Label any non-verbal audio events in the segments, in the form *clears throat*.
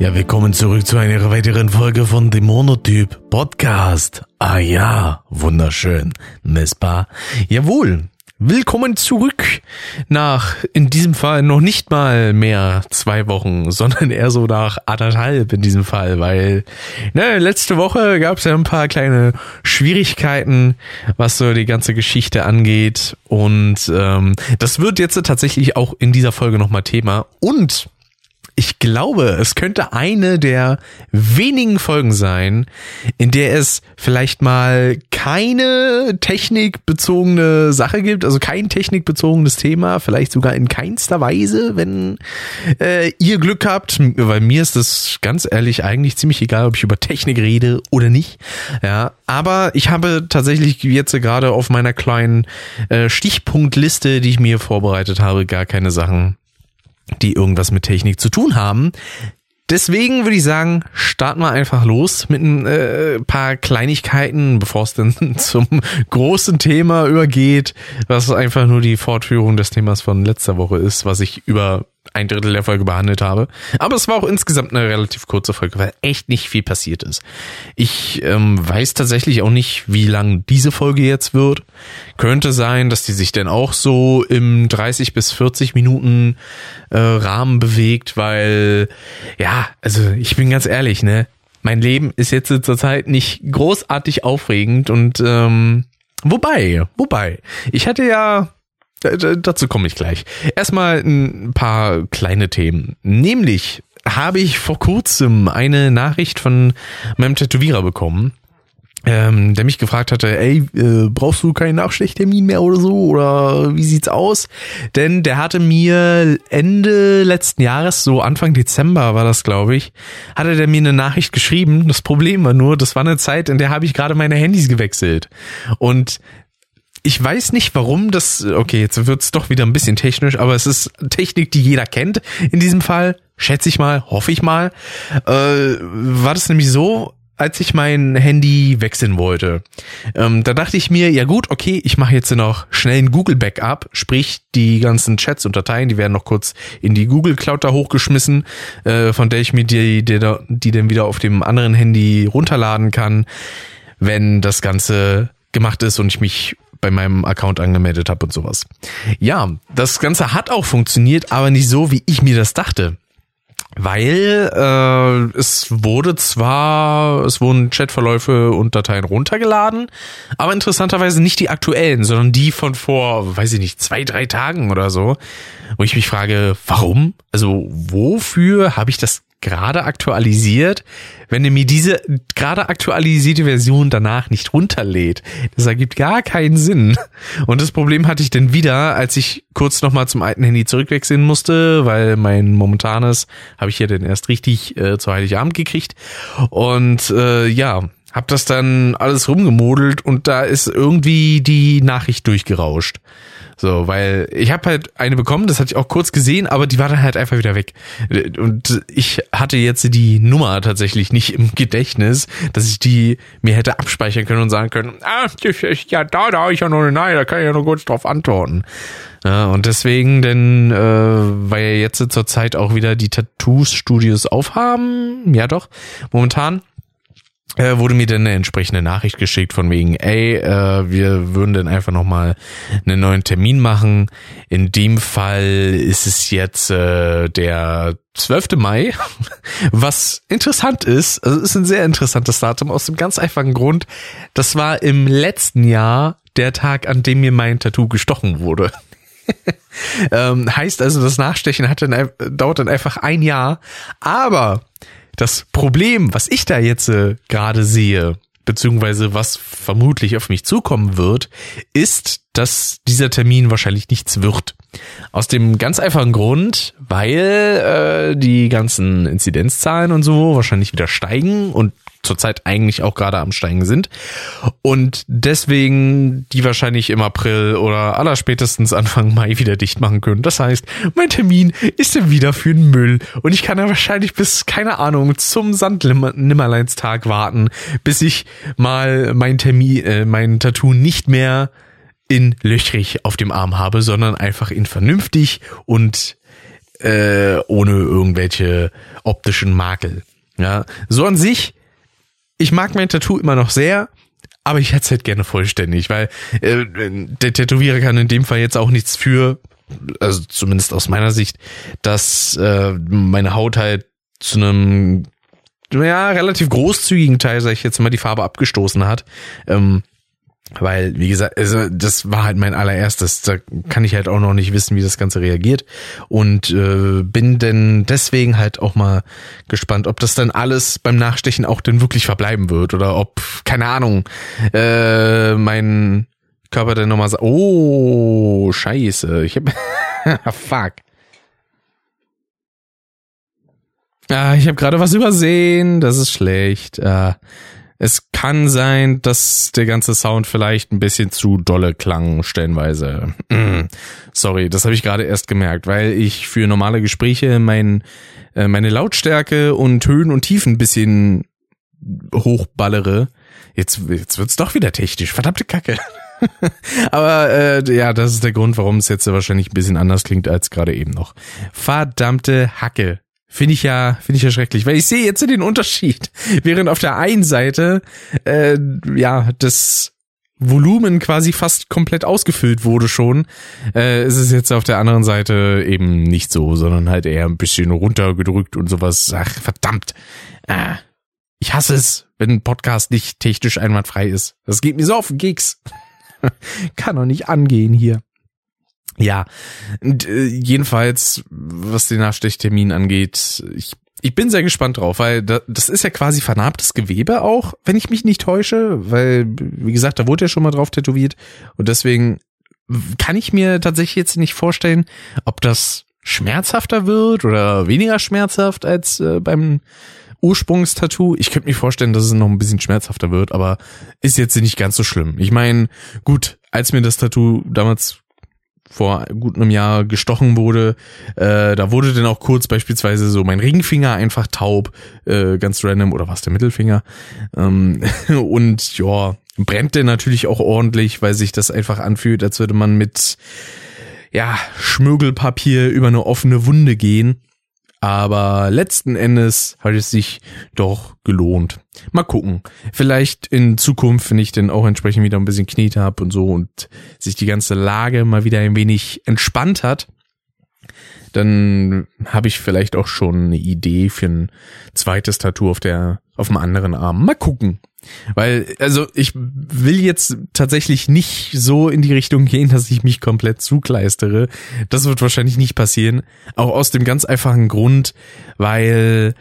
Ja, willkommen zurück zu einer weiteren Folge von dem Monotyp Podcast. Ah ja, wunderschön, n'est-ce Jawohl, willkommen zurück nach, in diesem Fall noch nicht mal mehr zwei Wochen, *laughs* sondern eher so nach anderthalb in diesem Fall, weil ne, letzte Woche gab es ja ein paar kleine Schwierigkeiten, was so die ganze Geschichte angeht. Und ähm, das wird jetzt tatsächlich auch in dieser Folge nochmal Thema. Und ich glaube, es könnte eine der wenigen Folgen sein, in der es vielleicht mal keine technikbezogene Sache gibt, also kein technikbezogenes Thema, vielleicht sogar in keinster Weise, wenn äh, ihr Glück habt, weil mir ist das ganz ehrlich eigentlich ziemlich egal, ob ich über Technik rede oder nicht. Ja, aber ich habe tatsächlich jetzt gerade auf meiner kleinen äh, Stichpunktliste, die ich mir vorbereitet habe, gar keine Sachen die irgendwas mit Technik zu tun haben. Deswegen würde ich sagen, starten wir einfach los mit ein äh, paar Kleinigkeiten, bevor es dann *laughs* zum großen Thema übergeht, was einfach nur die Fortführung des Themas von letzter Woche ist, was ich über ein Drittel der Folge behandelt habe. Aber es war auch insgesamt eine relativ kurze Folge, weil echt nicht viel passiert ist. Ich ähm, weiß tatsächlich auch nicht, wie lang diese Folge jetzt wird. Könnte sein, dass die sich dann auch so im 30 bis 40 Minuten äh, Rahmen bewegt, weil ja, also ich bin ganz ehrlich, ne, mein Leben ist jetzt zurzeit nicht großartig aufregend und ähm, wobei, wobei, ich hatte ja Dazu komme ich gleich. Erstmal ein paar kleine Themen. Nämlich habe ich vor kurzem eine Nachricht von meinem Tätowierer bekommen, ähm, der mich gefragt hatte, ey, äh, brauchst du keinen Nachstechtermin mehr oder so? Oder wie sieht's aus? Denn der hatte mir Ende letzten Jahres, so Anfang Dezember war das, glaube ich, hatte der mir eine Nachricht geschrieben. Das Problem war nur, das war eine Zeit, in der habe ich gerade meine Handys gewechselt. Und ich weiß nicht, warum das, okay, jetzt wird's doch wieder ein bisschen technisch, aber es ist Technik, die jeder kennt in diesem Fall, schätze ich mal, hoffe ich mal. Äh, war das nämlich so, als ich mein Handy wechseln wollte. Ähm, da dachte ich mir, ja gut, okay, ich mache jetzt noch schnell ein Google Backup, sprich die ganzen Chats und Dateien, die werden noch kurz in die Google Cloud da hochgeschmissen, äh, von der ich mir die, die, die dann wieder auf dem anderen Handy runterladen kann, wenn das Ganze gemacht ist und ich mich bei meinem Account angemeldet habe und sowas. Ja, das Ganze hat auch funktioniert, aber nicht so, wie ich mir das dachte. Weil äh, es wurde zwar, es wurden Chatverläufe und Dateien runtergeladen, aber interessanterweise nicht die aktuellen, sondern die von vor, weiß ich nicht, zwei, drei Tagen oder so. Wo ich mich frage, warum? Also wofür habe ich das gerade aktualisiert, wenn er mir diese gerade aktualisierte Version danach nicht runterlädt. Das ergibt gar keinen Sinn. Und das Problem hatte ich dann wieder, als ich kurz nochmal zum alten Handy zurückwechseln musste, weil mein momentanes habe ich hier dann erst richtig äh, zu Heiligabend gekriegt. Und äh, ja, hab das dann alles rumgemodelt und da ist irgendwie die Nachricht durchgerauscht. So, weil ich habe halt eine bekommen, das hatte ich auch kurz gesehen, aber die war dann halt einfach wieder weg. Und ich hatte jetzt die Nummer tatsächlich nicht im Gedächtnis, dass ich die mir hätte abspeichern können und sagen können, ah, ja, da, da habe ich ja noch eine Nein, da kann ich ja nur kurz drauf antworten. Ja, und deswegen, denn, äh, weil ja jetzt zur Zeit auch wieder die Tattoo-Studios aufhaben, ja doch, momentan, äh, wurde mir dann eine entsprechende Nachricht geschickt von wegen, ey, äh, wir würden dann einfach nochmal einen neuen Termin machen. In dem Fall ist es jetzt äh, der 12. Mai, *laughs* was interessant ist, also ist ein sehr interessantes Datum aus dem ganz einfachen Grund, das war im letzten Jahr der Tag, an dem mir mein Tattoo gestochen wurde. *laughs* ähm, heißt also, das Nachstechen hat dann, dauert dann einfach ein Jahr, aber das Problem, was ich da jetzt äh, gerade sehe, beziehungsweise was vermutlich auf mich zukommen wird, ist, dass dieser Termin wahrscheinlich nichts wird. Aus dem ganz einfachen Grund, weil äh, die ganzen Inzidenzzahlen und so wahrscheinlich wieder steigen und zurzeit eigentlich auch gerade am Steigen sind. Und deswegen die wahrscheinlich im April oder allerspätestens Anfang Mai wieder dicht machen können. Das heißt, mein Termin ist dann wieder für den Müll. Und ich kann dann wahrscheinlich bis, keine Ahnung, zum Sandnimmerleinstag warten, bis ich mal mein Termin, äh, mein Tattoo nicht mehr in löchrig auf dem Arm habe, sondern einfach in vernünftig und äh, ohne irgendwelche optischen Makel. Ja, so an sich, ich mag mein Tattoo immer noch sehr, aber ich hätte es halt gerne vollständig, weil äh, der Tätowierer kann in dem Fall jetzt auch nichts für, also zumindest aus meiner Sicht, dass äh, meine Haut halt zu einem ja, relativ großzügigen Teil, sag ich jetzt mal, die Farbe abgestoßen hat. Ähm, weil, wie gesagt, also das war halt mein allererstes. Da kann ich halt auch noch nicht wissen, wie das Ganze reagiert. Und äh, bin denn deswegen halt auch mal gespannt, ob das dann alles beim Nachstechen auch denn wirklich verbleiben wird. Oder ob, keine Ahnung, äh, mein Körper dann nochmal sagt, oh, scheiße, ich hab, *laughs* fuck. Ah, ich habe gerade was übersehen, das ist schlecht. Ah, es kann sein, dass der ganze Sound vielleicht ein bisschen zu dolle klang, stellenweise. Mm. Sorry, das habe ich gerade erst gemerkt, weil ich für normale Gespräche mein, äh, meine Lautstärke und Höhen und Tiefen ein bisschen hochballere. Jetzt, jetzt wird's doch wieder technisch. Verdammte Kacke. *laughs* Aber äh, ja, das ist der Grund, warum es jetzt wahrscheinlich ein bisschen anders klingt als gerade eben noch. Verdammte Hacke. Finde ich ja, finde ich ja schrecklich, weil ich sehe jetzt den Unterschied. *laughs* Während auf der einen Seite äh, ja das Volumen quasi fast komplett ausgefüllt wurde schon, äh, ist es jetzt auf der anderen Seite eben nicht so, sondern halt eher ein bisschen runtergedrückt und sowas. Ach, verdammt. Äh, ich hasse es, wenn ein Podcast nicht technisch einwandfrei ist. Das geht mir so auf den Keks. *laughs* Kann doch nicht angehen hier. Ja, und, äh, jedenfalls, was den Nachstechtermin angeht, ich, ich bin sehr gespannt drauf, weil da, das ist ja quasi vernarbtes Gewebe auch, wenn ich mich nicht täusche, weil, wie gesagt, da wurde ja schon mal drauf tätowiert und deswegen kann ich mir tatsächlich jetzt nicht vorstellen, ob das schmerzhafter wird oder weniger schmerzhaft als äh, beim Ursprungstattoo. Ich könnte mir vorstellen, dass es noch ein bisschen schmerzhafter wird, aber ist jetzt nicht ganz so schlimm. Ich meine, gut, als mir das Tattoo damals vor gut einem Jahr gestochen wurde, äh, da wurde dann auch kurz beispielsweise so mein Ringfinger einfach taub, äh, ganz random, oder was der Mittelfinger. Ähm, *laughs* und ja, brennt der natürlich auch ordentlich, weil sich das einfach anfühlt, als würde man mit ja, Schmögelpapier über eine offene Wunde gehen. Aber letzten Endes hat es sich doch gelohnt. Mal gucken. Vielleicht in Zukunft, wenn ich dann auch entsprechend wieder ein bisschen Knete habe und so und sich die ganze Lage mal wieder ein wenig entspannt hat, dann habe ich vielleicht auch schon eine Idee für ein zweites Tattoo auf der auf dem anderen Arm. Mal gucken. Weil, also ich will jetzt tatsächlich nicht so in die Richtung gehen, dass ich mich komplett zukleistere. Das wird wahrscheinlich nicht passieren. Auch aus dem ganz einfachen Grund, weil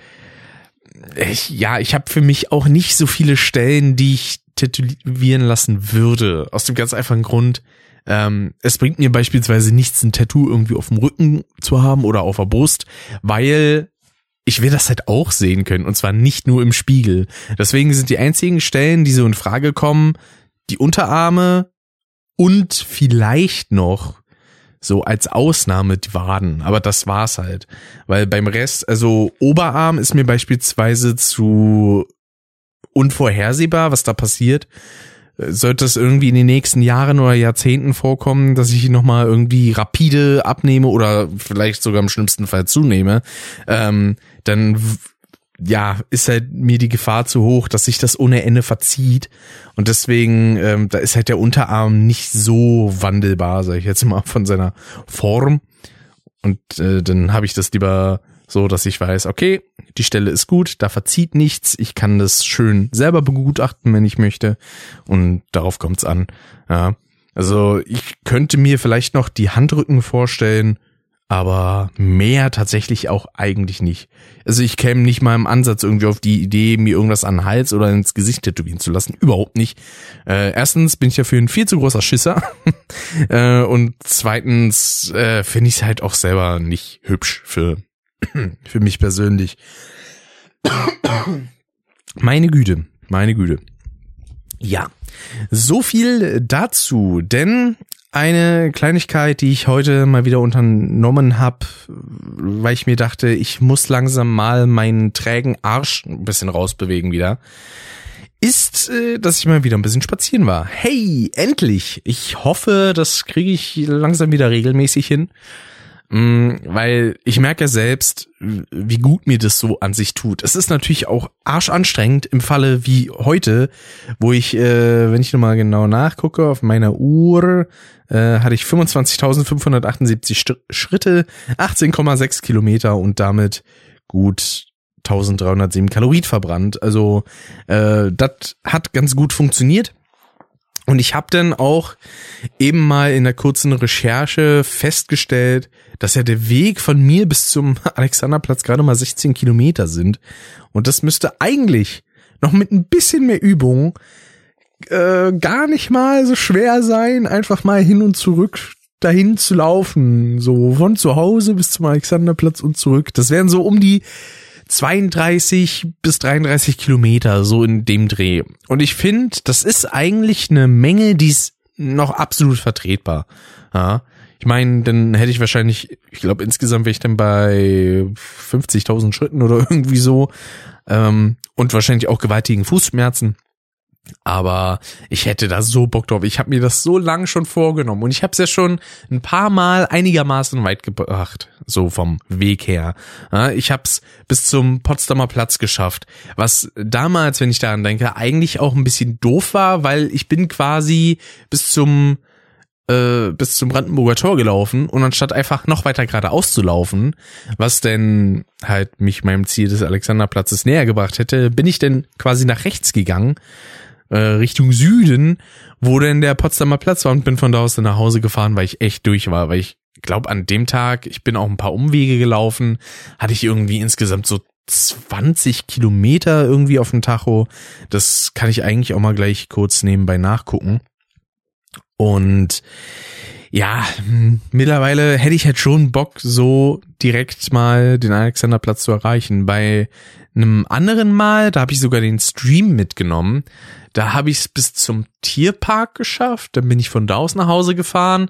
ich, ja, ich habe für mich auch nicht so viele Stellen, die ich tätowieren lassen würde. Aus dem ganz einfachen Grund, ähm, es bringt mir beispielsweise nichts, ein Tattoo irgendwie auf dem Rücken zu haben oder auf der Brust, weil ich will das halt auch sehen können und zwar nicht nur im Spiegel. Deswegen sind die einzigen Stellen, die so in Frage kommen, die Unterarme und vielleicht noch so als Ausnahme die Waden, aber das war's halt, weil beim Rest, also Oberarm ist mir beispielsweise zu unvorhersehbar, was da passiert sollte es irgendwie in den nächsten Jahren oder Jahrzehnten vorkommen, dass ich nochmal irgendwie rapide abnehme oder vielleicht sogar im schlimmsten Fall zunehme, ähm, dann ja, ist halt mir die Gefahr zu hoch, dass sich das ohne Ende verzieht. Und deswegen, ähm, da ist halt der Unterarm nicht so wandelbar, sag ich jetzt mal, von seiner Form. Und äh, dann habe ich das lieber so dass ich weiß, okay, die Stelle ist gut, da verzieht nichts, ich kann das schön selber begutachten, wenn ich möchte und darauf kommt's an. Ja, also ich könnte mir vielleicht noch die Handrücken vorstellen, aber mehr tatsächlich auch eigentlich nicht. Also ich käme nicht mal im Ansatz irgendwie auf die Idee, mir irgendwas an den Hals oder ins Gesicht tätowieren zu lassen. Überhaupt nicht. Äh, erstens bin ich ja für ein viel zu großer Schisser. *laughs* äh, und zweitens äh, finde ich es halt auch selber nicht hübsch für *clears throat* Für mich persönlich. *clears throat* Meine Güte, meine Güte. Ja, so viel dazu, denn eine Kleinigkeit, die ich heute mal wieder unternommen habe, weil ich mir dachte, ich muss langsam mal meinen trägen Arsch ein bisschen rausbewegen wieder, ist, äh, dass ich mal wieder ein bisschen spazieren war. Hey, endlich! Ich hoffe, das kriege ich langsam wieder regelmäßig hin. Mm, weil ich merke ja selbst, wie gut mir das so an sich tut. Es ist natürlich auch arschanstrengend im Falle wie heute, wo ich, äh, wenn ich nochmal genau nachgucke, auf meiner Uhr äh, hatte ich 25.578 Schritte, 18,6 Kilometer und damit gut 1307 Kalorien verbrannt. Also äh, das hat ganz gut funktioniert. Und ich habe dann auch eben mal in der kurzen Recherche festgestellt, dass ja der Weg von mir bis zum *laughs* Alexanderplatz gerade mal 16 Kilometer sind. Und das müsste eigentlich noch mit ein bisschen mehr Übung äh, gar nicht mal so schwer sein, einfach mal hin und zurück dahin zu laufen. So von zu Hause bis zum Alexanderplatz und zurück. Das wären so um die 32 bis 33 Kilometer, so in dem Dreh. Und ich finde, das ist eigentlich eine Menge, die ist noch absolut vertretbar. Ja. Ich meine, dann hätte ich wahrscheinlich, ich glaube insgesamt wäre ich dann bei 50.000 Schritten oder *laughs* irgendwie so ähm, und wahrscheinlich auch gewaltigen Fußschmerzen. Aber ich hätte da so Bock drauf. Ich habe mir das so lange schon vorgenommen und ich habe es ja schon ein paar Mal einigermaßen weit gebracht, so vom Weg her. ich habe es bis zum Potsdamer Platz geschafft, was damals, wenn ich daran denke, eigentlich auch ein bisschen doof war, weil ich bin quasi bis zum äh, bis zum Brandenburger Tor gelaufen und anstatt einfach noch weiter geradeaus zu laufen, was denn halt mich meinem Ziel des Alexanderplatzes näher gebracht hätte, bin ich denn quasi nach rechts gegangen äh, Richtung Süden, wo denn der Potsdamer Platz war und bin von da aus dann nach Hause gefahren, weil ich echt durch war, weil ich glaube an dem Tag, ich bin auch ein paar Umwege gelaufen, hatte ich irgendwie insgesamt so 20 Kilometer irgendwie auf dem Tacho. Das kann ich eigentlich auch mal gleich kurz nebenbei nachgucken. Und ja, mittlerweile hätte ich halt schon Bock, so direkt mal den Alexanderplatz zu erreichen. Bei einem anderen Mal, da habe ich sogar den Stream mitgenommen. Da habe ich es bis zum Tierpark geschafft. Dann bin ich von da aus nach Hause gefahren.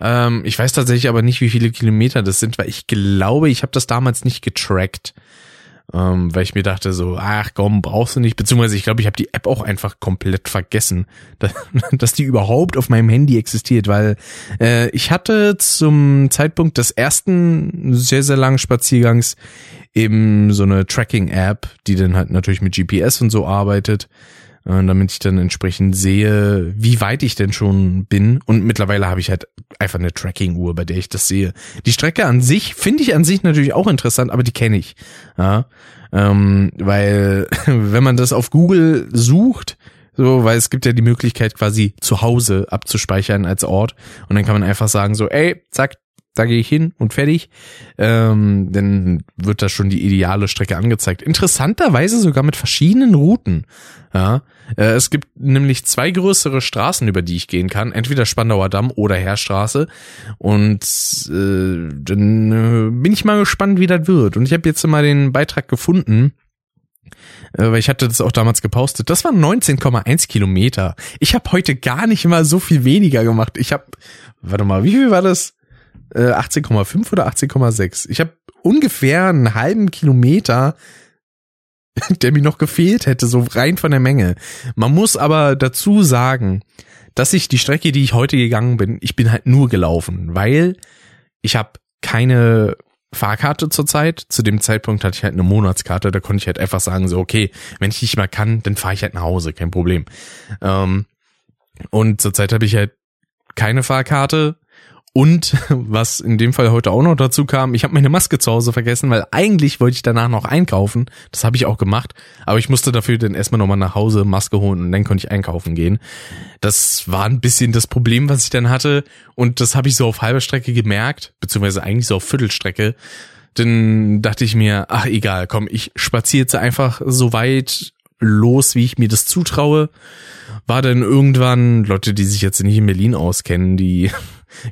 Ähm, ich weiß tatsächlich aber nicht, wie viele Kilometer das sind, weil ich glaube, ich habe das damals nicht getrackt ähm, weil ich mir dachte so, ach komm, brauchst du nicht, beziehungsweise ich glaube, ich habe die App auch einfach komplett vergessen, *laughs* dass, dass die überhaupt auf meinem Handy existiert, weil äh, ich hatte zum Zeitpunkt des ersten sehr, sehr langen Spaziergangs eben so eine Tracking-App, die dann halt natürlich mit GPS und so arbeitet damit ich dann entsprechend sehe, wie weit ich denn schon bin. Und mittlerweile habe ich halt einfach eine Tracking-Uhr, bei der ich das sehe. Die Strecke an sich finde ich an sich natürlich auch interessant, aber die kenne ich. Ja, ähm, weil *laughs* wenn man das auf Google sucht, so, weil es gibt ja die Möglichkeit quasi zu Hause abzuspeichern als Ort und dann kann man einfach sagen so, ey, zack, da gehe ich hin und fertig. Ähm, dann wird da schon die ideale Strecke angezeigt. Interessanterweise sogar mit verschiedenen Routen. Ja, äh, es gibt nämlich zwei größere Straßen, über die ich gehen kann. Entweder Spandauer Damm oder Heerstraße. Und äh, dann äh, bin ich mal gespannt, wie das wird. Und ich habe jetzt mal den Beitrag gefunden äh, weil ich hatte das auch damals gepostet. Das waren 19,1 Kilometer. Ich habe heute gar nicht mal so viel weniger gemacht. Ich habe, warte mal, wie viel war das? 18,5 äh, oder 18,6. Ich habe ungefähr einen halben Kilometer, *laughs* der mir noch gefehlt hätte, so rein von der Menge. Man muss aber dazu sagen, dass ich die Strecke, die ich heute gegangen bin, ich bin halt nur gelaufen, weil ich habe keine Fahrkarte zurzeit. Zu dem Zeitpunkt hatte ich halt eine Monatskarte, da konnte ich halt einfach sagen, so, okay, wenn ich nicht mehr kann, dann fahre ich halt nach Hause, kein Problem. Ähm, und zurzeit habe ich halt keine Fahrkarte, und *laughs* was in dem Fall heute auch noch dazu kam, ich habe meine Maske zu Hause vergessen, weil eigentlich wollte ich danach noch einkaufen. Das habe ich auch gemacht, aber ich musste dafür dann erstmal nochmal nach Hause Maske holen und dann konnte ich einkaufen gehen. Das war ein bisschen das Problem, was ich dann hatte und das habe ich so auf halber Strecke gemerkt, beziehungsweise eigentlich so auf Viertelstrecke. Dann dachte ich mir, ach egal, komm, ich spaziere jetzt einfach so weit los, wie ich mir das zutraue. War dann irgendwann, Leute, die sich jetzt nicht in Berlin auskennen, die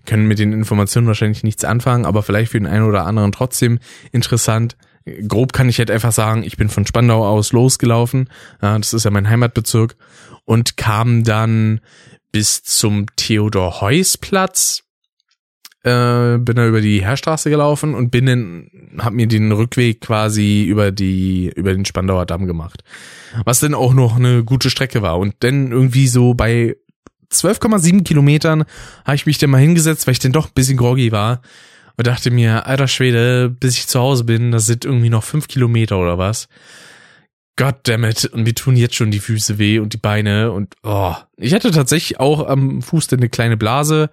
können mit den Informationen wahrscheinlich nichts anfangen, aber vielleicht für den einen oder anderen trotzdem interessant. Grob kann ich halt einfach sagen, ich bin von Spandau aus losgelaufen, das ist ja mein Heimatbezirk, und kam dann bis zum Theodor-Heuss-Platz, äh, bin da über die Heerstraße gelaufen und bin dann, hab mir den Rückweg quasi über die, über den Spandauer Damm gemacht. Was dann auch noch eine gute Strecke war. Und dann irgendwie so bei 12,7 Kilometern habe ich mich dann mal hingesetzt, weil ich dann doch ein bisschen groggy war und dachte mir, alter Schwede, bis ich zu Hause bin, das sind irgendwie noch fünf Kilometer oder was. Goddammit, und mir tun jetzt schon die Füße weh und die Beine und oh. Ich hatte tatsächlich auch am Fuß eine kleine Blase.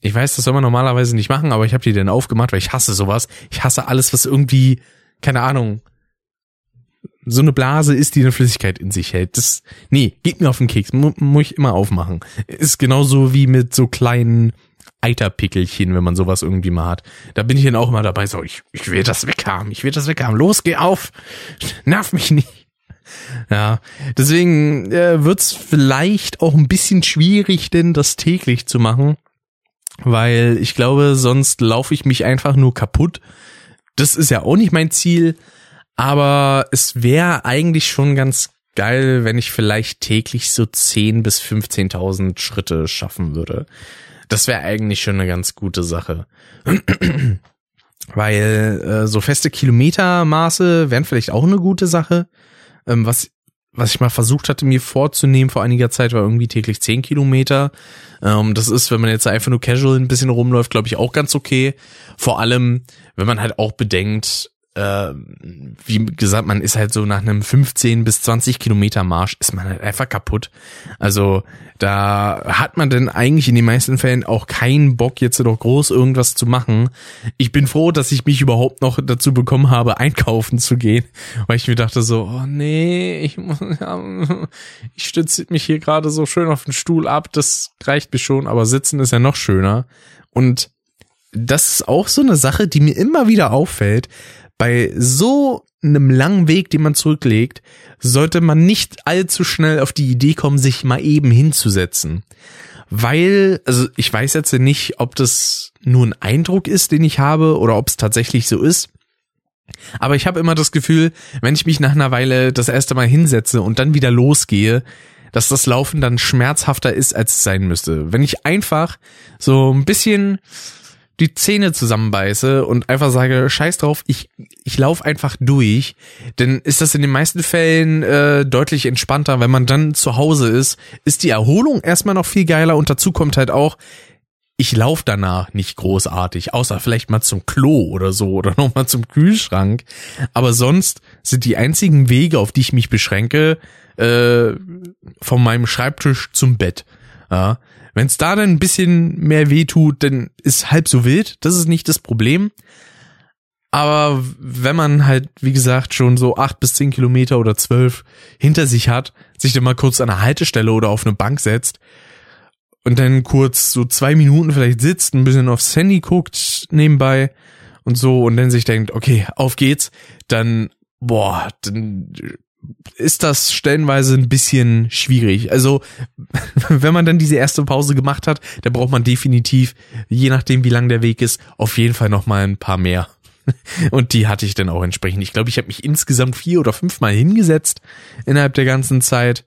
Ich weiß, das soll man normalerweise nicht machen, aber ich habe die dann aufgemacht, weil ich hasse sowas. Ich hasse alles, was irgendwie, keine Ahnung, so eine Blase ist, die eine Flüssigkeit in sich hält. Das, nee, geht mir auf den Keks. Mu muss ich immer aufmachen. Ist genauso wie mit so kleinen Eiterpickelchen, wenn man sowas irgendwie mal hat. Da bin ich dann auch immer dabei, so, ich, ich will das weghaben, ich will das weghaben. Los, geh auf. Nerv mich nicht. Ja, deswegen äh, wird's vielleicht auch ein bisschen schwierig, denn das täglich zu machen, weil ich glaube, sonst laufe ich mich einfach nur kaputt. Das ist ja auch nicht mein Ziel, aber es wäre eigentlich schon ganz geil, wenn ich vielleicht täglich so 10 bis 15.000 Schritte schaffen würde. Das wäre eigentlich schon eine ganz gute Sache. Weil äh, so feste Kilometermaße wären vielleicht auch eine gute Sache. Ähm, was, was ich mal versucht hatte, mir vorzunehmen vor einiger Zeit, war irgendwie täglich 10 Kilometer. Ähm, das ist, wenn man jetzt einfach nur casual ein bisschen rumläuft, glaube ich, auch ganz okay. Vor allem, wenn man halt auch bedenkt, äh, wie gesagt, man ist halt so nach einem 15 bis 20 Kilometer Marsch ist man halt einfach kaputt. Also da hat man denn eigentlich in den meisten Fällen auch keinen Bock, jetzt noch groß irgendwas zu machen. Ich bin froh, dass ich mich überhaupt noch dazu bekommen habe, einkaufen zu gehen, weil ich mir dachte so, oh nee, ich *laughs* ja, ich stütze mich hier gerade so schön auf den Stuhl ab, das reicht mir schon, aber sitzen ist ja noch schöner. Und das ist auch so eine Sache, die mir immer wieder auffällt, bei so einem langen Weg, den man zurücklegt, sollte man nicht allzu schnell auf die Idee kommen, sich mal eben hinzusetzen. Weil, also ich weiß jetzt nicht, ob das nur ein Eindruck ist, den ich habe, oder ob es tatsächlich so ist. Aber ich habe immer das Gefühl, wenn ich mich nach einer Weile das erste Mal hinsetze und dann wieder losgehe, dass das Laufen dann schmerzhafter ist, als es sein müsste. Wenn ich einfach so ein bisschen die Zähne zusammenbeiße und einfach sage, scheiß drauf, ich, ich laufe einfach durch, dann ist das in den meisten Fällen äh, deutlich entspannter. Wenn man dann zu Hause ist, ist die Erholung erstmal noch viel geiler und dazu kommt halt auch, ich laufe danach nicht großartig, außer vielleicht mal zum Klo oder so oder *laughs* nochmal zum Kühlschrank. Aber sonst sind die einzigen Wege, auf die ich mich beschränke, äh, von meinem Schreibtisch zum Bett. Ja, wenn es da dann ein bisschen mehr weh tut, dann ist halb so wild. Das ist nicht das Problem. Aber wenn man halt, wie gesagt, schon so acht bis zehn Kilometer oder zwölf hinter sich hat, sich dann mal kurz an einer Haltestelle oder auf eine Bank setzt und dann kurz so zwei Minuten vielleicht sitzt, ein bisschen aufs Handy guckt nebenbei und so und dann sich denkt, okay, auf geht's, dann, boah, dann ist das stellenweise ein bisschen schwierig. Also, *laughs* wenn man dann diese erste Pause gemacht hat, da braucht man definitiv, je nachdem wie lang der Weg ist, auf jeden Fall noch mal ein paar mehr. *laughs* Und die hatte ich dann auch entsprechend. Ich glaube, ich habe mich insgesamt vier oder fünf Mal hingesetzt innerhalb der ganzen Zeit.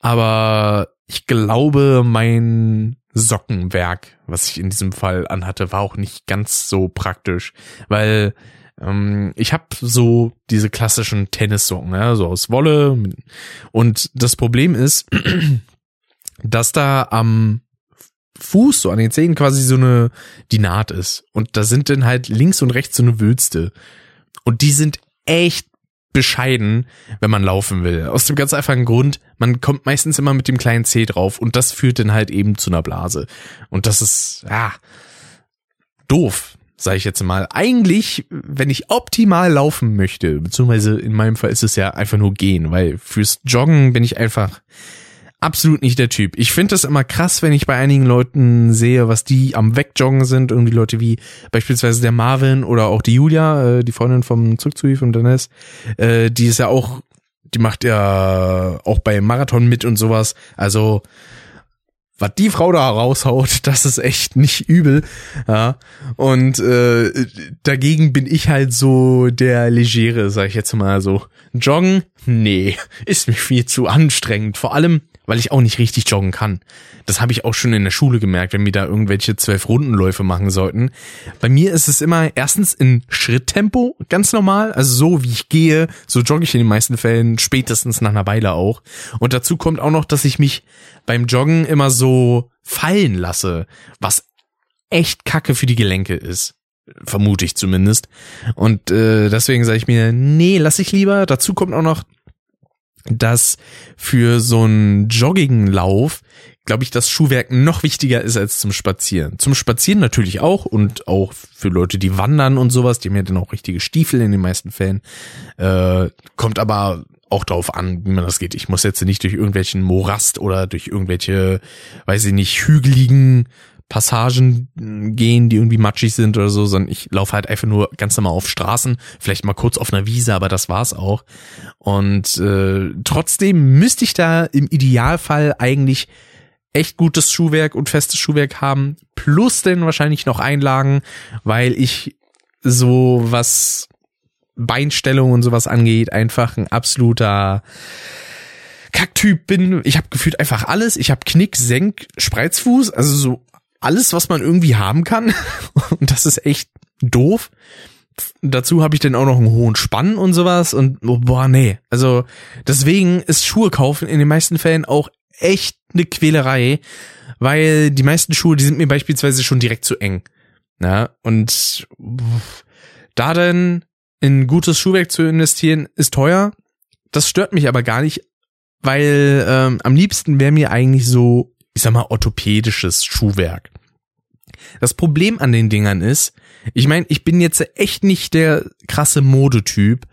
Aber ich glaube, mein Sockenwerk, was ich in diesem Fall anhatte, war auch nicht ganz so praktisch, weil ähm, ich habe so diese klassischen Tennissocken, ja, so aus Wolle. Und das Problem ist, *clears throat* dass da am Fuß, so an den Zehen quasi so eine, die Naht ist. Und da sind dann halt links und rechts so eine Wülste. Und die sind echt bescheiden, wenn man laufen will. Aus dem ganz einfachen Grund, man kommt meistens immer mit dem kleinen Zeh drauf und das führt dann halt eben zu einer Blase. Und das ist, ja, doof sage ich jetzt mal, eigentlich, wenn ich optimal laufen möchte, beziehungsweise in meinem Fall ist es ja einfach nur gehen, weil fürs Joggen bin ich einfach absolut nicht der Typ. Ich finde das immer krass, wenn ich bei einigen Leuten sehe, was die am Wegjoggen sind. Irgendwie Leute wie beispielsweise der Marvin oder auch die Julia, äh, die Freundin vom Zurück zu von Dennis, äh, die ist ja auch, die macht ja auch bei Marathon mit und sowas. Also was die Frau da raushaut, *laughs* das ist echt nicht übel. Ja. Und äh, dagegen bin ich halt so der Legere, sag ich jetzt mal so. Joggen? Nee, ist mir viel zu anstrengend. Vor allem, weil ich auch nicht richtig joggen kann. Das habe ich auch schon in der Schule gemerkt, wenn wir da irgendwelche zwölf Rundenläufe machen sollten. Bei mir ist es immer erstens in Schritttempo, ganz normal, also so wie ich gehe, so jogge ich in den meisten Fällen, spätestens nach einer Weile auch. Und dazu kommt auch noch, dass ich mich beim Joggen immer so fallen lasse, was echt kacke für die Gelenke ist. Vermute ich zumindest. Und äh, deswegen sage ich mir, nee, lass ich lieber. Dazu kommt auch noch, dass für so einen Jogginglauf, glaube ich, das Schuhwerk noch wichtiger ist als zum Spazieren. Zum Spazieren natürlich auch und auch für Leute, die wandern und sowas, die haben ja dann auch richtige Stiefel in den meisten Fällen. Äh, kommt aber auch drauf an, wie man das geht. Ich muss jetzt nicht durch irgendwelchen Morast oder durch irgendwelche, weiß ich nicht, hügeligen Passagen gehen, die irgendwie matschig sind oder so, sondern ich laufe halt einfach nur ganz normal auf Straßen, vielleicht mal kurz auf einer Wiese, aber das war's auch. Und äh, trotzdem müsste ich da im Idealfall eigentlich echt gutes Schuhwerk und festes Schuhwerk haben, plus denn wahrscheinlich noch Einlagen, weil ich so was Beinstellung und sowas angeht, einfach ein absoluter Kacktyp bin. Ich habe gefühlt einfach alles. Ich habe Knick, Senk, Spreizfuß, also so alles, was man irgendwie haben kann. *laughs* Und das ist echt doof. Dazu habe ich dann auch noch einen hohen Spann und sowas und boah, nee. Also deswegen ist Schuhe kaufen in den meisten Fällen auch echt eine Quälerei, weil die meisten Schuhe, die sind mir beispielsweise schon direkt zu eng. Ja, und da dann in gutes Schuhwerk zu investieren, ist teuer. Das stört mich aber gar nicht, weil ähm, am liebsten wäre mir eigentlich so, ich sag mal, orthopädisches Schuhwerk. Das Problem an den Dingern ist, ich meine, ich bin jetzt echt nicht der krasse Modetyp,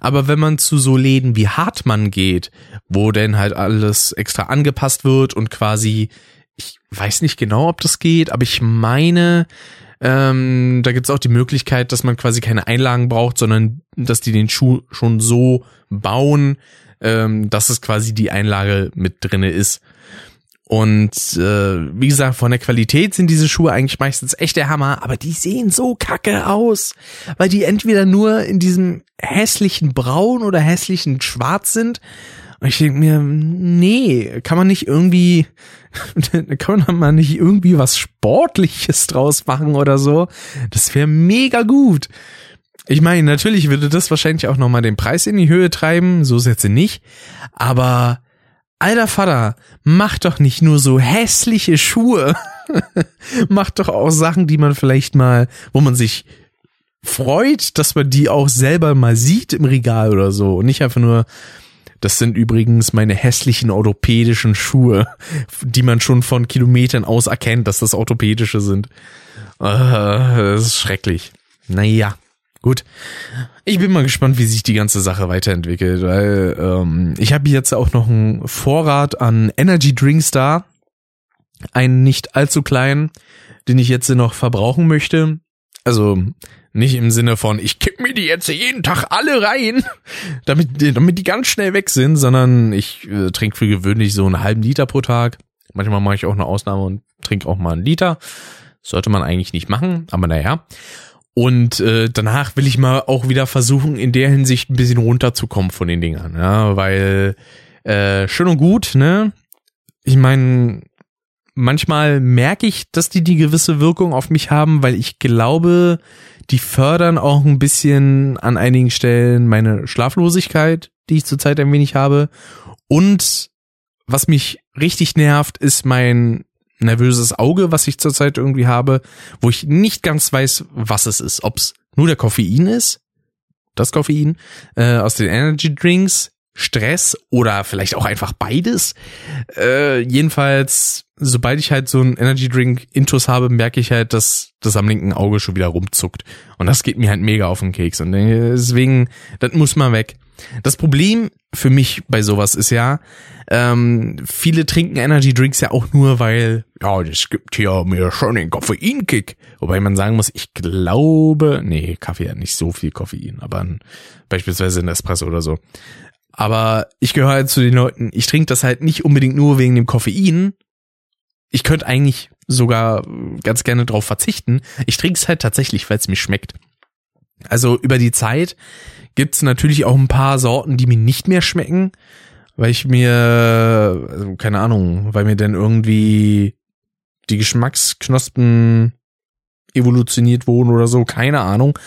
aber wenn man zu so Läden wie Hartmann geht, wo denn halt alles extra angepasst wird und quasi, ich weiß nicht genau, ob das geht, aber ich meine, ähm, da gibt's auch die Möglichkeit, dass man quasi keine Einlagen braucht, sondern dass die den Schuh schon so bauen, ähm, dass es quasi die Einlage mit drinne ist. Und äh, wie gesagt, von der Qualität sind diese Schuhe eigentlich meistens echt der Hammer, aber die sehen so kacke aus, weil die entweder nur in diesem hässlichen Braun oder hässlichen Schwarz sind. Und ich denke mir, nee, kann man nicht irgendwie, *laughs* kann man nicht irgendwie was Sportliches draus machen oder so? Das wäre mega gut. Ich meine, natürlich würde das wahrscheinlich auch nochmal den Preis in die Höhe treiben, so ist jetzt nicht, aber alter Vater, mach doch nicht nur so hässliche Schuhe. *laughs* mach doch auch Sachen, die man vielleicht mal, wo man sich freut, dass man die auch selber mal sieht im Regal oder so. Und nicht einfach nur, das sind übrigens meine hässlichen orthopädischen Schuhe, die man schon von Kilometern aus erkennt, dass das orthopädische sind. Uh, das ist schrecklich. Naja. Gut. Ich bin mal gespannt, wie sich die ganze Sache weiterentwickelt, weil ähm, ich habe jetzt auch noch einen Vorrat an Energy Drinks da. Einen nicht allzu kleinen, den ich jetzt noch verbrauchen möchte. Also nicht im Sinne von, ich kipp mir die jetzt jeden Tag alle rein, *laughs* damit, damit die ganz schnell weg sind, sondern ich äh, trinke für gewöhnlich so einen halben Liter pro Tag. Manchmal mache ich auch eine Ausnahme und trinke auch mal einen Liter. Sollte man eigentlich nicht machen, aber naja. Und äh, danach will ich mal auch wieder versuchen, in der Hinsicht ein bisschen runterzukommen von den Dingern, ja, weil äh, schön und gut, ne? Ich meine, manchmal merke ich, dass die die gewisse Wirkung auf mich haben, weil ich glaube, die fördern auch ein bisschen an einigen Stellen meine Schlaflosigkeit, die ich zurzeit ein wenig habe. Und was mich richtig nervt, ist mein nervöses Auge, was ich zurzeit irgendwie habe, wo ich nicht ganz weiß, was es ist. Ob es nur der Koffein ist, das Koffein äh, aus den Energy Drinks, Stress oder vielleicht auch einfach beides. Äh, jedenfalls, sobald ich halt so einen Energy Drink Intus habe, merke ich halt, dass das am linken Auge schon wieder rumzuckt. Und das geht mir halt mega auf den Keks. Und deswegen, das muss mal weg. Das Problem für mich bei sowas ist ja, ähm, viele trinken Energy Drinks ja auch nur, weil, ja, das gibt hier mir schon den Koffeinkick. Wobei man sagen muss, ich glaube, nee, Kaffee hat nicht so viel Koffein, aber ein, beispielsweise ein Espresso oder so. Aber ich gehöre halt zu den Leuten, ich trinke das halt nicht unbedingt nur wegen dem Koffein. Ich könnte eigentlich sogar ganz gerne drauf verzichten. Ich trinke es halt tatsächlich, weil es mir schmeckt. Also über die Zeit gibt's natürlich auch ein paar Sorten, die mir nicht mehr schmecken, weil ich mir, also keine Ahnung, weil mir denn irgendwie die Geschmacksknospen evolutioniert wurden oder so, keine Ahnung.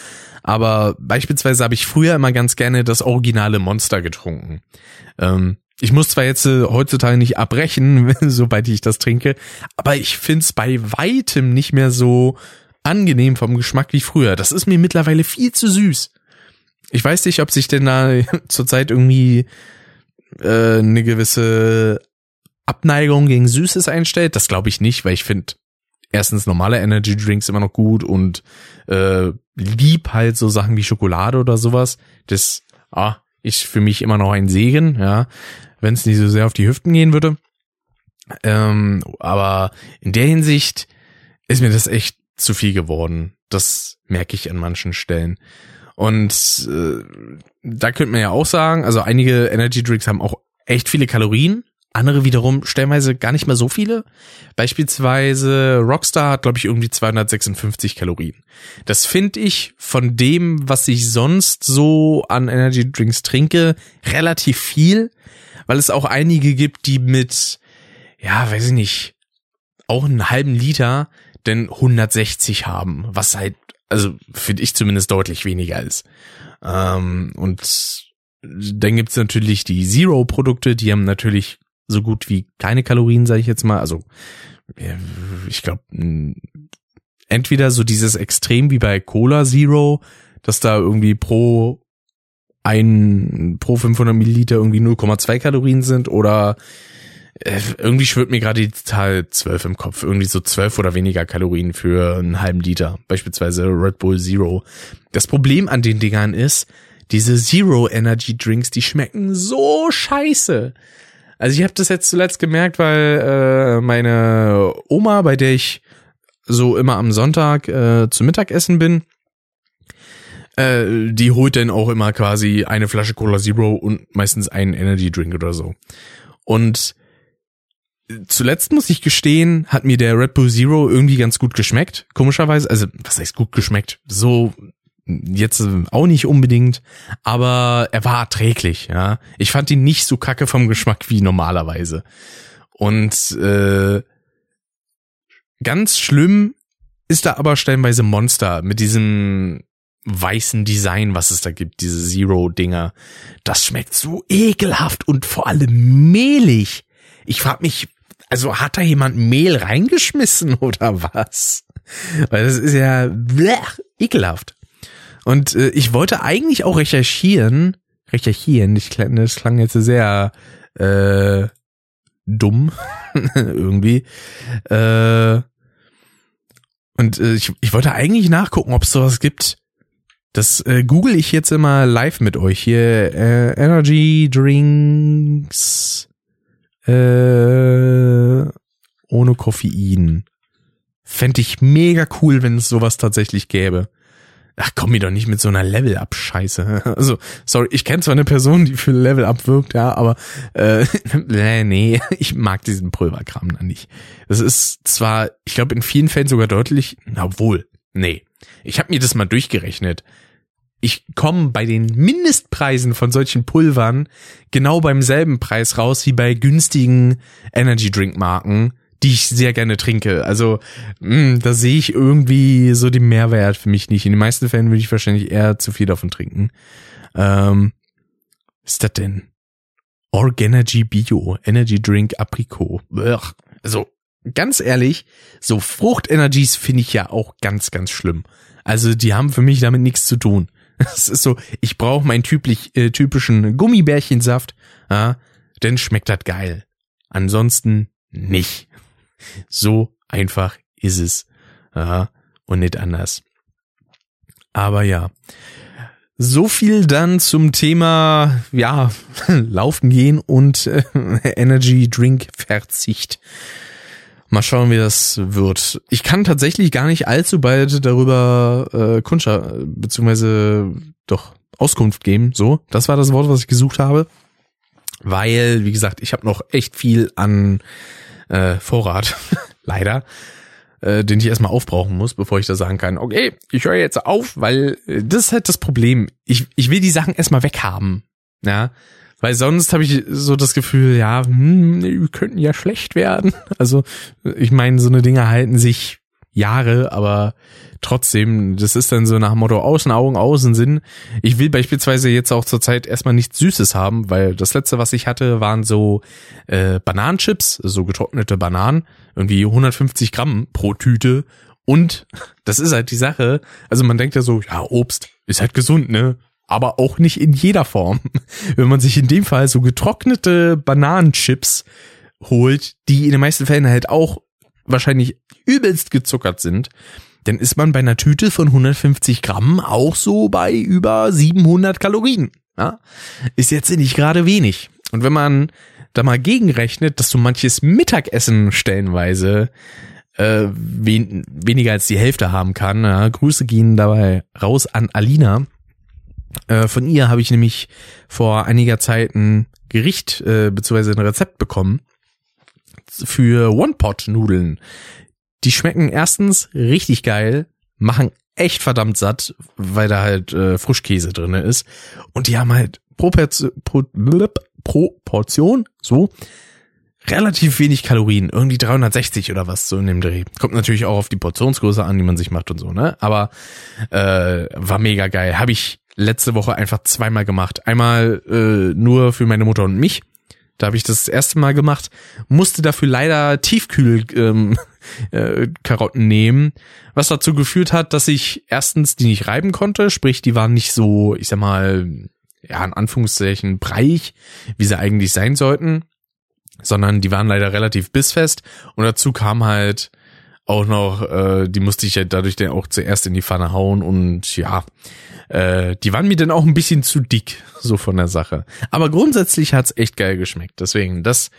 Aber beispielsweise habe ich früher immer ganz gerne das originale Monster getrunken. Ähm, ich muss zwar jetzt äh, heutzutage nicht abbrechen, *laughs* sobald ich das trinke, aber ich find's bei weitem nicht mehr so angenehm vom Geschmack wie früher. Das ist mir mittlerweile viel zu süß. Ich weiß nicht, ob sich denn da *laughs* zurzeit irgendwie äh, eine gewisse Abneigung gegen Süßes einstellt. Das glaube ich nicht, weil ich finde erstens normale Energy Drinks immer noch gut und äh, lieb halt so Sachen wie Schokolade oder sowas. Das ah, ist für mich immer noch ein Segen, ja, wenn es nicht so sehr auf die Hüften gehen würde. Ähm, aber in der Hinsicht ist mir das echt zu viel geworden. Das merke ich an manchen Stellen. Und äh, da könnte man ja auch sagen, also einige Energy Drinks haben auch echt viele Kalorien, andere wiederum stellenweise gar nicht mehr so viele. Beispielsweise Rockstar hat, glaube ich, irgendwie 256 Kalorien. Das finde ich von dem, was ich sonst so an Energy Drinks trinke, relativ viel, weil es auch einige gibt, die mit, ja, weiß ich nicht, auch einen halben Liter denn 160 haben, was halt, also finde ich zumindest deutlich weniger ist. Ähm, und dann gibt's natürlich die Zero-Produkte, die haben natürlich so gut wie keine Kalorien, sage ich jetzt mal. Also ich glaube, entweder so dieses Extrem wie bei Cola Zero, dass da irgendwie pro ein pro 500 Milliliter irgendwie 0,2 Kalorien sind oder irgendwie schwirrt mir gerade die Zahl 12 im Kopf. Irgendwie so 12 oder weniger Kalorien für einen halben Liter. Beispielsweise Red Bull Zero. Das Problem an den Dingern ist, diese Zero Energy Drinks, die schmecken so scheiße. Also ich habe das jetzt zuletzt gemerkt, weil äh, meine Oma, bei der ich so immer am Sonntag äh, zum Mittagessen bin, äh, die holt dann auch immer quasi eine Flasche Cola Zero und meistens einen Energy Drink oder so. Und zuletzt muss ich gestehen, hat mir der Red Bull Zero irgendwie ganz gut geschmeckt. Komischerweise, also was heißt gut geschmeckt? So jetzt auch nicht unbedingt, aber er war erträglich, ja. Ich fand ihn nicht so kacke vom Geschmack wie normalerweise. Und äh, ganz schlimm ist da aber stellenweise Monster mit diesem weißen Design, was es da gibt, diese Zero-Dinger. Das schmeckt so ekelhaft und vor allem mehlig. Ich frag mich, also hat da jemand Mehl reingeschmissen *laughs* oder was? Weil das ist ja blech, ekelhaft. Und äh, ich wollte eigentlich auch recherchieren, recherchieren, ich, das klang jetzt sehr äh, dumm *laughs* irgendwie. Äh, und äh, ich, ich wollte eigentlich nachgucken, ob es sowas gibt. Das äh, google ich jetzt immer live mit euch hier. Äh, Energy Drinks äh, ohne Koffein. Fände ich mega cool, wenn es sowas tatsächlich gäbe. Ach, komm mir doch nicht mit so einer Level-Up-Scheiße. *laughs* Also, sorry, ich kenne zwar eine Person, die für Level-Up wirkt, ja, aber äh, *laughs* nee, ich mag diesen Pulverkram da nicht. Das ist zwar, ich glaube, in vielen Fällen sogar deutlich, na wohl, nee. Ich habe mir das mal durchgerechnet. Ich komme bei den Mindestpreisen von solchen Pulvern genau beim selben Preis raus wie bei günstigen Energy Drink Marken die ich sehr gerne trinke. Also mh, hm, da sehe ich irgendwie so den Mehrwert für mich nicht. In den meisten Fällen würde ich wahrscheinlich eher zu viel davon trinken. Ähm, ist das denn? Orgenergy Bio, Energy Drink Apricot. Also ganz ehrlich, so Fruchtenergies finde ich ja auch ganz, ganz schlimm. Also die haben für mich damit nichts zu tun. Es ist so, ich brauche meinen typisch, äh, typischen Gummibärchensaft, ja, denn schmeckt das geil. Ansonsten nicht. So einfach ist es. Aha, und nicht anders. Aber ja. So viel dann zum Thema, ja, *laughs* laufen gehen und äh, *laughs* Energy Drink Verzicht. Mal schauen, wie das wird. Ich kann tatsächlich gar nicht allzu bald darüber äh, Kundschaft, beziehungsweise doch Auskunft geben. So, das war das Wort, was ich gesucht habe. Weil, wie gesagt, ich habe noch echt viel an äh, Vorrat, *laughs* leider, äh, den ich erstmal aufbrauchen muss, bevor ich da sagen kann, okay, ich höre jetzt auf, weil äh, das ist halt das Problem. Ich, ich will die Sachen erstmal weghaben. Ja. Weil sonst habe ich so das Gefühl, ja, hm, die könnten ja schlecht werden. *laughs* Also, ich meine, so eine Dinge halten sich Jahre, aber trotzdem, das ist dann so nach dem Motto Außen Augen, Außen Sinn. Ich will beispielsweise jetzt auch zurzeit erstmal nichts Süßes haben, weil das letzte, was ich hatte, waren so äh, Bananenchips, so getrocknete Bananen, irgendwie 150 Gramm pro Tüte Und das ist halt die Sache. Also man denkt ja so, ja, Obst ist halt gesund, ne? Aber auch nicht in jeder Form. *laughs* Wenn man sich in dem Fall so getrocknete Bananenchips holt, die in den meisten Fällen halt auch wahrscheinlich übelst gezuckert sind, dann ist man bei einer Tüte von 150 Gramm auch so bei über 700 Kalorien. Ja? Ist jetzt nicht gerade wenig. Und wenn man da mal gegenrechnet, dass so manches Mittagessen stellenweise äh, wen, weniger als die Hälfte haben kann. Ja, Grüße gehen dabei raus an Alina. Äh, von ihr habe ich nämlich vor einiger Zeit ein Gericht äh, bzw. ein Rezept bekommen für One-Pot-Nudeln. Die schmecken erstens richtig geil, machen echt verdammt satt, weil da halt äh, Frischkäse drinne ist. Und die haben halt pro, pro, pro Portion so relativ wenig Kalorien, irgendwie 360 oder was so in dem Dreh. Kommt natürlich auch auf die Portionsgröße an, die man sich macht und so, ne? Aber äh, war mega geil. Habe ich letzte Woche einfach zweimal gemacht. Einmal äh, nur für meine Mutter und mich. Da habe ich das, das erste Mal gemacht, musste dafür leider Tiefkühl ähm, *laughs* äh, Karotten nehmen, was dazu geführt hat, dass ich erstens die nicht reiben konnte, sprich die waren nicht so, ich sag mal, ja in Anführungszeichen breich, wie sie eigentlich sein sollten. Sondern die waren leider relativ bissfest. Und dazu kam halt auch noch, äh, die musste ich ja dadurch dann auch zuerst in die Pfanne hauen. Und ja, äh, die waren mir dann auch ein bisschen zu dick, so von der Sache. Aber grundsätzlich hat's echt geil geschmeckt, deswegen, das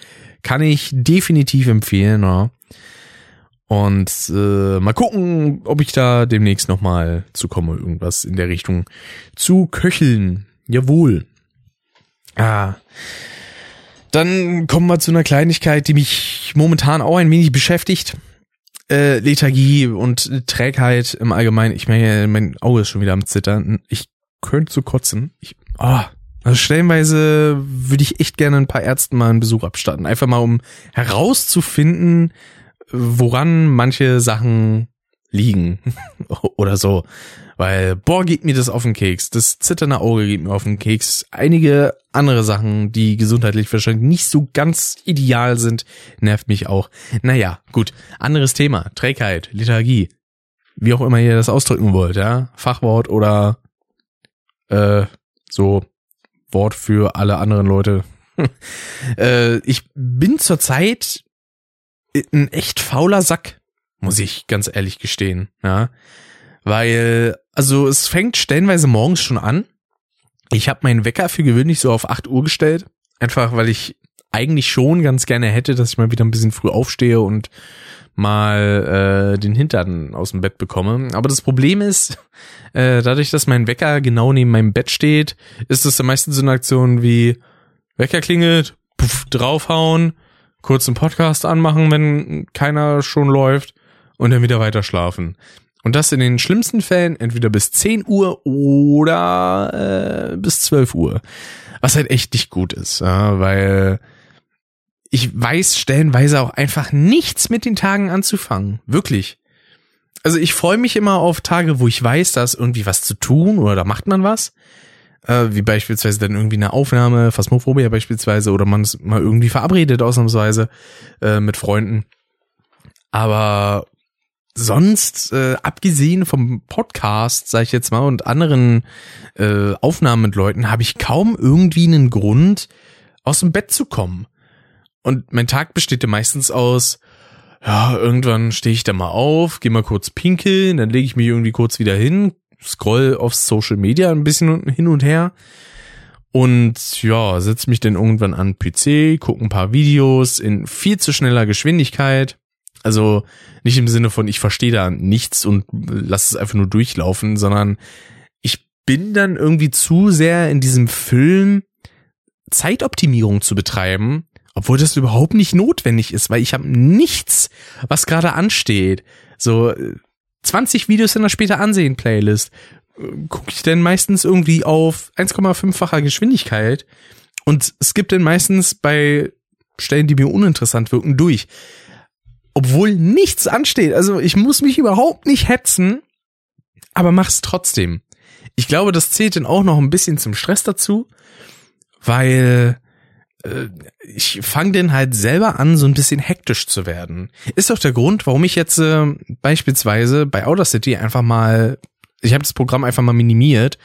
kann ich definitiv empfehlen. Ja. Und äh, mal gucken, ob ich da demnächst nochmal zukomme, irgendwas in der Richtung zu köcheln. Jawohl. Ah. Dann kommen wir zu einer Kleinigkeit, die mich momentan auch ein wenig beschäftigt. Äh, Lethargie und Trägheit im Allgemeinen. Ich meine, mein Auge ist schon wieder am Zittern. Ich könnte so kotzen. Ich, oh, also stellenweise würde ich echt gerne ein paar Ärzten mal einen Besuch abstatten. Einfach mal, um herauszufinden, woran manche Sachen liegen. *laughs* Oder so. Weil, boah, geht mir das auf den Keks. Das zitternde Auge geht mir auf den Keks. Einige andere Sachen, die gesundheitlich wahrscheinlich nicht so ganz ideal sind, nervt mich auch. Naja, gut. Anderes Thema. Trägheit, Lethargie. Wie auch immer ihr das ausdrücken wollt, ja. Fachwort oder äh, so Wort für alle anderen Leute. *laughs* äh, ich bin zurzeit ein echt fauler Sack, muss ich ganz ehrlich gestehen, ja. Weil, also es fängt stellenweise morgens schon an. Ich habe meinen Wecker für gewöhnlich so auf 8 Uhr gestellt. Einfach weil ich eigentlich schon ganz gerne hätte, dass ich mal wieder ein bisschen früh aufstehe und mal äh, den Hintern aus dem Bett bekomme. Aber das Problem ist, äh, dadurch, dass mein Wecker genau neben meinem Bett steht, ist es dann meistens so eine Aktion wie Wecker klingelt, puff, draufhauen, kurz einen Podcast anmachen, wenn keiner schon läuft und dann wieder weiter schlafen. Und das in den schlimmsten Fällen entweder bis 10 Uhr oder äh, bis 12 Uhr. Was halt echt nicht gut ist, ja, weil ich weiß stellenweise auch einfach nichts mit den Tagen anzufangen. Wirklich. Also ich freue mich immer auf Tage, wo ich weiß, da ist irgendwie was zu tun oder da macht man was. Äh, wie beispielsweise dann irgendwie eine Aufnahme, Phasmophobia beispielsweise, oder man ist mal irgendwie verabredet ausnahmsweise äh, mit Freunden. Aber sonst, äh, abgesehen vom Podcast, sag ich jetzt mal, und anderen äh, Aufnahmen mit Leuten, habe ich kaum irgendwie einen Grund, aus dem Bett zu kommen. Und mein Tag besteht ja meistens aus, ja, irgendwann stehe ich da mal auf, gehe mal kurz pinkeln, dann lege ich mich irgendwie kurz wieder hin, scroll auf Social Media ein bisschen hin und her und ja, setz mich dann irgendwann an PC, guck ein paar Videos in viel zu schneller Geschwindigkeit also nicht im Sinne von, ich verstehe da nichts und lass es einfach nur durchlaufen, sondern ich bin dann irgendwie zu sehr in diesem Film, Zeitoptimierung zu betreiben, obwohl das überhaupt nicht notwendig ist, weil ich habe nichts, was gerade ansteht. So 20 Videos in der später ansehen Playlist. Gucke ich dann meistens irgendwie auf 1,5-facher Geschwindigkeit? Und gibt dann meistens bei Stellen, die mir uninteressant wirken, durch obwohl nichts ansteht. Also ich muss mich überhaupt nicht hetzen, aber mach's trotzdem. Ich glaube, das zählt dann auch noch ein bisschen zum Stress dazu, weil äh, ich fange denn halt selber an, so ein bisschen hektisch zu werden. Ist doch der Grund, warum ich jetzt äh, beispielsweise bei Audacity einfach mal, ich habe das Programm einfach mal minimiert,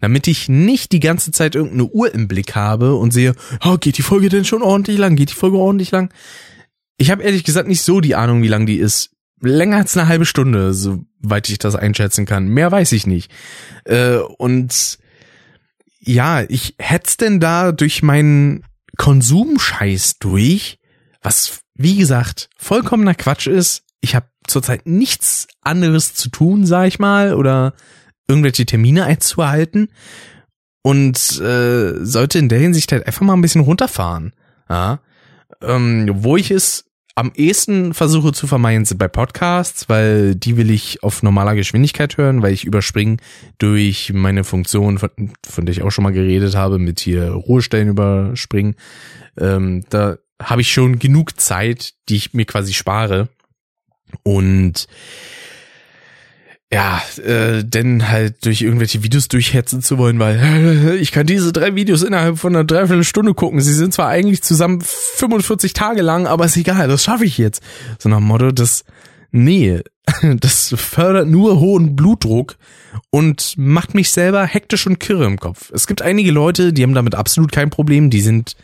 damit ich nicht die ganze Zeit irgendeine Uhr im Blick habe und sehe, oh, geht die Folge denn schon ordentlich lang? Geht die Folge ordentlich lang? Ich habe ehrlich gesagt nicht so die Ahnung, wie lang die ist. Länger als eine halbe Stunde, soweit ich das einschätzen kann. Mehr weiß ich nicht. Äh, und ja, ich hetz denn da durch meinen Konsumscheiß durch, was wie gesagt vollkommener Quatsch ist. Ich habe zurzeit nichts anderes zu tun, sag ich mal, oder irgendwelche Termine einzuhalten und äh, sollte in der Hinsicht halt einfach mal ein bisschen runterfahren. Ja? Ähm, wo ich es am ehesten versuche zu vermeiden sind bei Podcasts, weil die will ich auf normaler Geschwindigkeit hören, weil ich überspringe durch meine Funktion, von, von der ich auch schon mal geredet habe, mit hier Ruhestellen überspringen. Ähm, da habe ich schon genug Zeit, die ich mir quasi spare. Und ja, äh, denn halt durch irgendwelche Videos durchhetzen zu wollen, weil *laughs* ich kann diese drei Videos innerhalb von einer Dreiviertelstunde gucken. Sie sind zwar eigentlich zusammen 45 Tage lang, aber ist egal, das schaffe ich jetzt. So nach Motto, das, nee, *laughs* das fördert nur hohen Blutdruck und macht mich selber hektisch und kirre im Kopf. Es gibt einige Leute, die haben damit absolut kein Problem, die sind,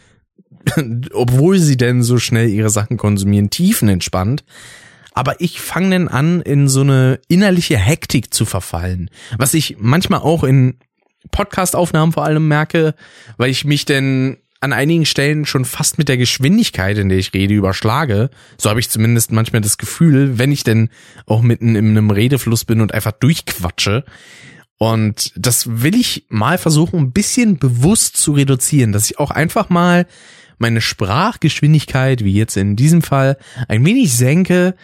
*laughs* obwohl sie denn so schnell ihre Sachen konsumieren, tiefenentspannt aber ich fange dann an, in so eine innerliche Hektik zu verfallen. Was ich manchmal auch in Podcast-Aufnahmen vor allem merke, weil ich mich denn an einigen Stellen schon fast mit der Geschwindigkeit, in der ich rede, überschlage. So habe ich zumindest manchmal das Gefühl, wenn ich denn auch mitten in einem Redefluss bin und einfach durchquatsche. Und das will ich mal versuchen, ein bisschen bewusst zu reduzieren, dass ich auch einfach mal meine Sprachgeschwindigkeit, wie jetzt in diesem Fall, ein wenig senke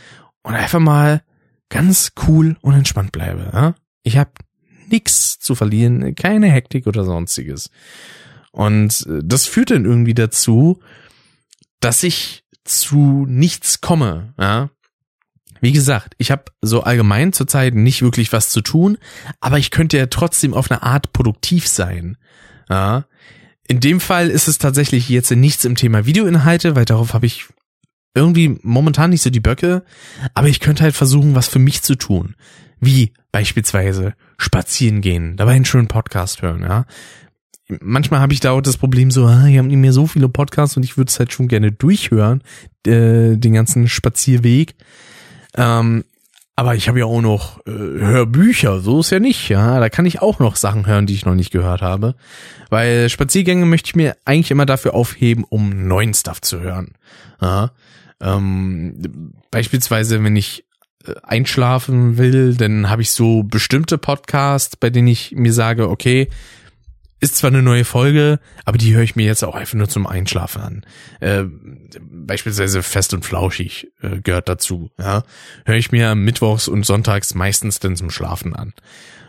und einfach mal ganz cool und entspannt bleibe. Ja? Ich habe nichts zu verlieren, keine Hektik oder sonstiges. Und äh, das führt dann irgendwie dazu, dass ich zu nichts komme. Ja? Wie gesagt, ich habe so allgemein zurzeit nicht wirklich was zu tun, aber ich könnte ja trotzdem auf eine Art produktiv sein. Ja? In dem Fall ist es tatsächlich jetzt nichts im Thema Videoinhalte, weil darauf habe ich irgendwie momentan nicht so die Böcke, aber ich könnte halt versuchen, was für mich zu tun. Wie beispielsweise spazieren gehen, dabei einen schönen Podcast hören, ja. Manchmal habe ich da auch das Problem so, ah, hier haben die mir so viele Podcasts und ich würde es halt schon gerne durchhören, äh, den ganzen Spazierweg. Ähm, aber ich habe ja auch noch äh, Hörbücher, so ist ja nicht, ja. Da kann ich auch noch Sachen hören, die ich noch nicht gehört habe. Weil Spaziergänge möchte ich mir eigentlich immer dafür aufheben, um neuen Stuff zu hören. Ja. Ähm, beispielsweise, wenn ich äh, einschlafen will, dann habe ich so bestimmte Podcasts, bei denen ich mir sage, okay, ist zwar eine neue Folge, aber die höre ich mir jetzt auch einfach nur zum Einschlafen an. Äh, beispielsweise Fest und Flauschig äh, gehört dazu. Ja, höre ich mir mittwochs und sonntags meistens dann zum Schlafen an.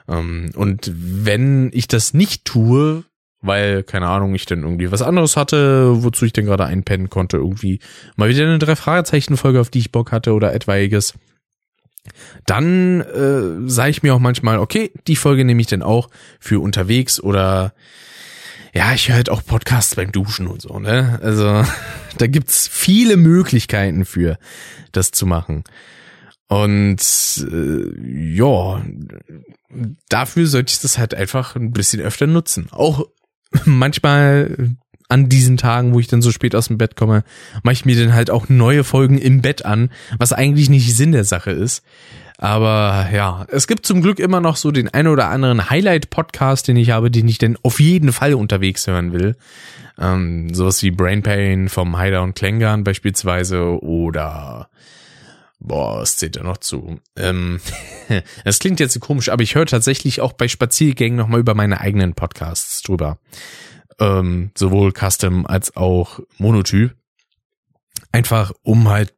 Ähm, und wenn ich das nicht tue, weil, keine Ahnung, ich dann irgendwie was anderes hatte, wozu ich dann gerade einpennen konnte, irgendwie mal wieder eine Drei-Fragezeichen-Folge, auf die ich Bock hatte oder etwaiges. Dann äh, sage ich mir auch manchmal, okay, die Folge nehme ich dann auch für unterwegs oder ja, ich höre halt auch Podcasts beim Duschen und so, ne? Also *laughs* da gibt's viele Möglichkeiten für, das zu machen. Und äh, ja, dafür sollte ich das halt einfach ein bisschen öfter nutzen. Auch *laughs* manchmal an diesen Tagen, wo ich dann so spät aus dem Bett komme, mache ich mir dann halt auch neue Folgen im Bett an, was eigentlich nicht Sinn der Sache ist. Aber ja, es gibt zum Glück immer noch so den ein oder anderen Highlight-Podcast, den ich habe, den ich denn auf jeden Fall unterwegs hören will. Ähm, sowas wie Brain Pain vom Heider und Klängern beispielsweise oder Boah, es zählt ja noch zu. Ähm, *laughs* das klingt jetzt komisch, aber ich höre tatsächlich auch bei Spaziergängen nochmal über meine eigenen Podcasts drüber. Ähm, sowohl Custom als auch Monotyp. Einfach um halt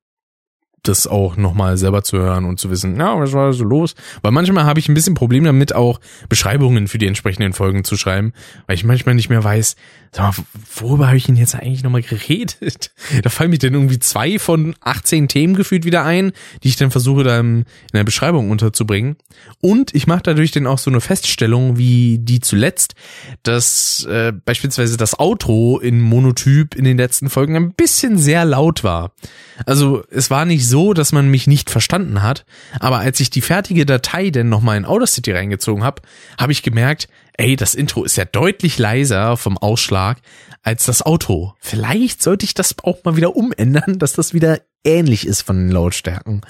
das auch nochmal selber zu hören und zu wissen, ja, was war so los? Weil manchmal habe ich ein bisschen Problem damit, auch Beschreibungen für die entsprechenden Folgen zu schreiben, weil ich manchmal nicht mehr weiß, sag mal, worüber habe ich denn jetzt eigentlich nochmal geredet? *laughs* Da fallen mir dann irgendwie zwei von 18 Themen gefühlt wieder ein, die ich dann versuche, da in der Beschreibung unterzubringen. Und ich mache dadurch dann auch so eine Feststellung wie die zuletzt, dass äh, beispielsweise das Outro in Monotyp in den letzten Folgen ein bisschen sehr laut war. Also es war nicht so, dass man mich nicht verstanden hat, aber als ich die fertige Datei denn nochmal in Audacity reingezogen habe, habe ich gemerkt, ey, das Intro ist ja deutlich leiser vom Ausschlag als das Auto. Vielleicht sollte ich das auch mal wieder umändern, dass das wieder ähnlich ist von den Lautstärken.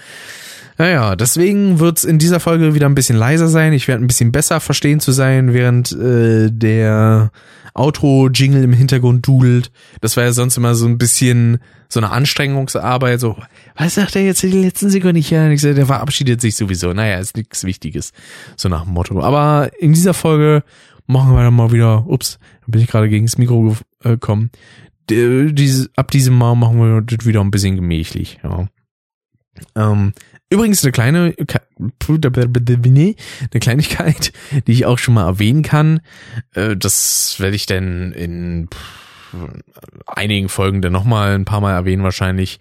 Naja, deswegen wird's in dieser Folge wieder ein bisschen leiser sein. Ich werde ein bisschen besser verstehen zu sein, während äh, der Outro-Jingle im Hintergrund dudelt. Das war ja sonst immer so ein bisschen so eine Anstrengungsarbeit. So, was sagt er jetzt in den letzten Sekunden nicht? Ja, ich sag, der verabschiedet sich sowieso. Naja, ist nichts Wichtiges. So nach dem Motto. Aber in dieser Folge machen wir dann mal wieder, ups, bin ich gerade gegen das Mikro gekommen. Diese, ab diesem Mal machen wir das wieder ein bisschen gemächlich. Ja. Ähm, Übrigens eine kleine, eine Kleinigkeit, *laughs* die ich auch schon mal erwähnen kann. Äh, das werde ich dann in einigen Folgen dann nochmal ein paar Mal erwähnen wahrscheinlich.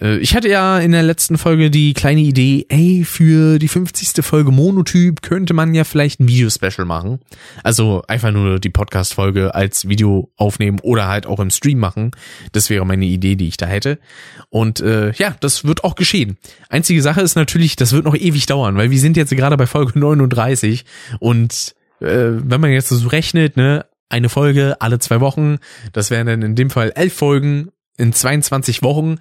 Äh, ich hatte ja in der letzten Folge die kleine Idee, ey, für die 50. Folge Monotyp könnte man ja vielleicht ein Video-Special machen. Also einfach nur die Podcast-Folge als Video aufnehmen oder halt auch im Stream machen. Das wäre meine Idee, die ich da hätte. Und äh, ja, das wird auch geschehen. Einzige Sache ist natürlich, das wird noch ewig dauern, weil wir sind jetzt gerade bei Folge *laughs* 39 und äh, wenn man jetzt so rechnet, ne, eine Folge alle zwei Wochen. Das wären dann in dem Fall elf Folgen in 22 Wochen.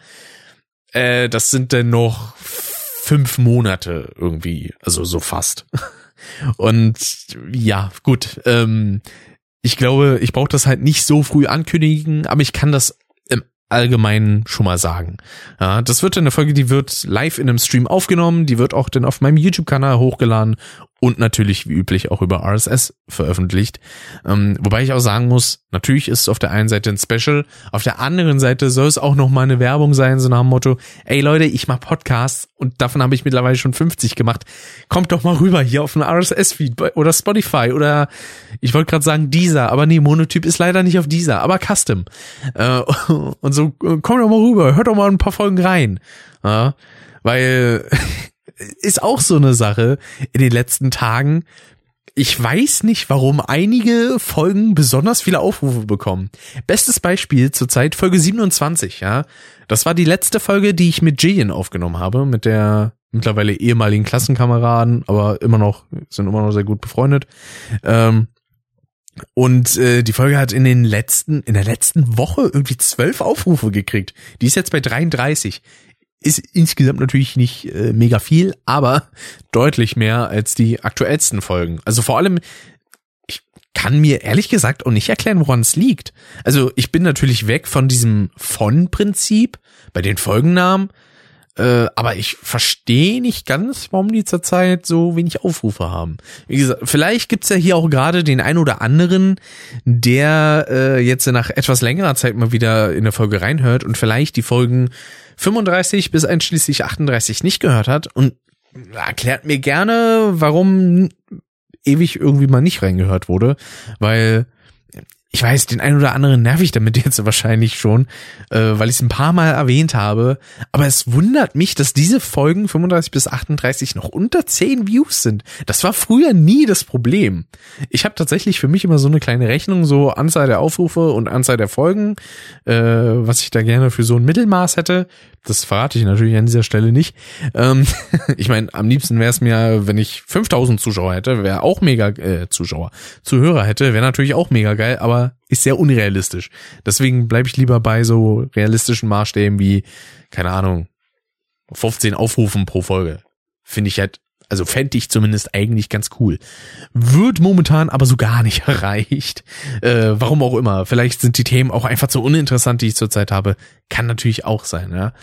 Äh, das sind dann noch fünf Monate irgendwie, also so fast. *laughs* Und ja, gut. Ähm, ich glaube, ich brauche das halt nicht so früh ankündigen, aber ich kann das im Allgemeinen schon mal sagen. Ja, das wird eine Folge, die wird live in einem Stream aufgenommen, die wird auch dann auf meinem YouTube-Kanal hochgeladen und natürlich wie üblich auch über RSS veröffentlicht. Ähm, wobei ich auch sagen muss, natürlich ist es auf der einen Seite ein Special, auf der anderen Seite soll es auch noch mal eine Werbung sein, so nach dem Motto, ey Leute, ich mach Podcasts und davon habe ich mittlerweile schon 50 gemacht. Kommt doch mal rüber hier auf den RSS-Feed oder Spotify oder ich wollte gerade sagen Deezer, aber nee, Monotyp ist leider nicht auf Deezer, aber Custom. Äh, *laughs* und so, äh, kommt doch mal rüber, hört doch mal ein paar Folgen rein. Ja, weil *laughs* ist auch so eine Sache in den letzten Tagen. Ich weiß nicht, warum einige Folgen besonders viele Aufrufe bekommen. Bestes Beispiel zurzeit Folge 27, ja. Das war die letzte Folge, die ich mit Jillian aufgenommen habe, mit der mittlerweile ehemaligen Klassenkameraden, aber immer noch, sind immer noch sehr gut befreundet. Ähm, und äh, die Folge hat in den letzten, in der letzten Woche irgendwie zwölf Aufrufe gekriegt. Die ist jetzt bei 33 ist insgesamt natürlich nicht äh, mega viel, aber deutlich mehr als die aktuellsten Folgen. Also vor allem, ich kann mir ehrlich gesagt auch nicht erklären, woran es liegt. Also ich bin natürlich weg von diesem von-Prinzip bei den Folgennamen, äh, aber ich verstehe nicht ganz, warum die zurzeit so wenig Aufrufe haben. Wie gesagt, vielleicht gibt's ja hier auch gerade den ein oder anderen, der äh, jetzt nach etwas längerer Zeit mal wieder in der Folge reinhört und vielleicht die Folgen 35 bis einschließlich 38 nicht gehört hat und erklärt mir gerne, warum ewig irgendwie mal nicht reingehört wurde, weil ich weiß, den einen oder anderen nerv ich damit *laughs* jetzt wahrscheinlich schon, äh, weil ich es ein paar Mal erwähnt habe. Aber es wundert mich, dass diese Folgen 35 bis 38 noch unter 10 Views sind. Das war früher nie das Problem. Ich habe tatsächlich für mich immer so eine kleine Rechnung, so Anzahl der Aufrufe und Anzahl der Folgen, äh, was ich da gerne für so ein Mittelmaß hätte. Das verrate ich natürlich an dieser Stelle nicht. Ähm, *laughs* ich meine, am liebsten wäre es mir, wenn ich 5000 Zuschauer hätte, wäre auch mega, äh, Zuschauer, Zuhörer hätte, wäre natürlich auch mega geil, aber ist sehr unrealistisch. Deswegen bleibe ich lieber bei so realistischen Maßstäben wie, keine Ahnung, 15 Aufrufen pro Folge. Finde ich halt also fände ich zumindest eigentlich ganz cool. Wird momentan aber so gar nicht *laughs* erreicht. Äh, warum auch immer. Vielleicht sind die Themen auch einfach zu uninteressant, die ich zurzeit habe. Kann natürlich auch sein, ja.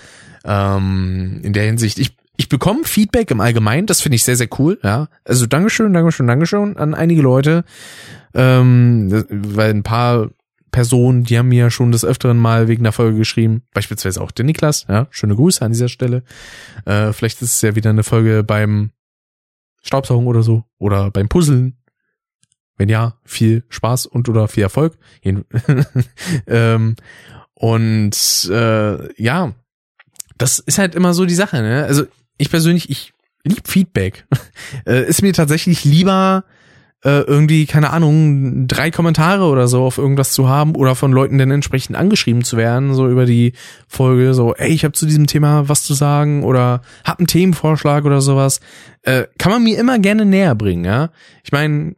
Ähm, in der Hinsicht, ich, ich bekomme Feedback im Allgemeinen, das finde ich sehr, sehr cool, ja. Also Dankeschön, Dankeschön, Dankeschön an einige Leute. Ähm, weil ein paar Personen, die haben mir schon des Öfteren mal wegen der Folge geschrieben. Beispielsweise auch der Niklas. Ja, schöne Grüße an dieser Stelle. Äh, vielleicht ist es ja wieder eine Folge beim Staubsaugen oder so. Oder beim Puzzeln. Wenn ja, viel Spaß und oder viel Erfolg. *laughs* ähm, und äh, ja, das ist halt immer so die Sache. Ne? Also ich persönlich, ich lieb Feedback. *laughs* äh, ist mir tatsächlich lieber äh, irgendwie, keine Ahnung, drei Kommentare oder so auf irgendwas zu haben oder von Leuten dann entsprechend angeschrieben zu werden, so über die Folge, so, ey, ich habe zu diesem Thema was zu sagen oder hab einen Themenvorschlag oder sowas, äh, kann man mir immer gerne näher bringen, ja. Ich meine,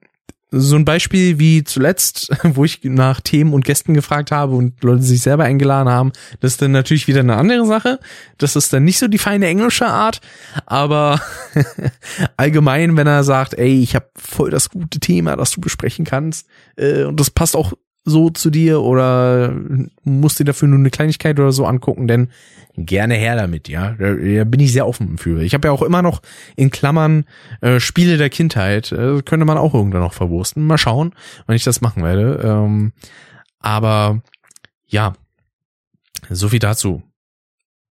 so ein Beispiel wie zuletzt, *laughs* wo ich nach Themen und Gästen gefragt habe und Leute sich selber eingeladen haben, das ist dann natürlich wieder eine andere Sache. Das ist dann nicht so die feine englische Art, aber *laughs* allgemein, wenn er sagt, ey, ich habe voll das gute Thema, das du besprechen kannst äh, und das passt auch so zu dir oder musst dir dafür nur eine Kleinigkeit oder so angucken, denn gerne her damit, ja. Da, da bin ich sehr offen für. Ich habe ja auch immer noch in Klammern äh, Spiele der Kindheit, äh, könnte man auch irgendwann noch verwursten. Mal schauen, wann ich das machen werde. Ähm, aber ja, so viel dazu.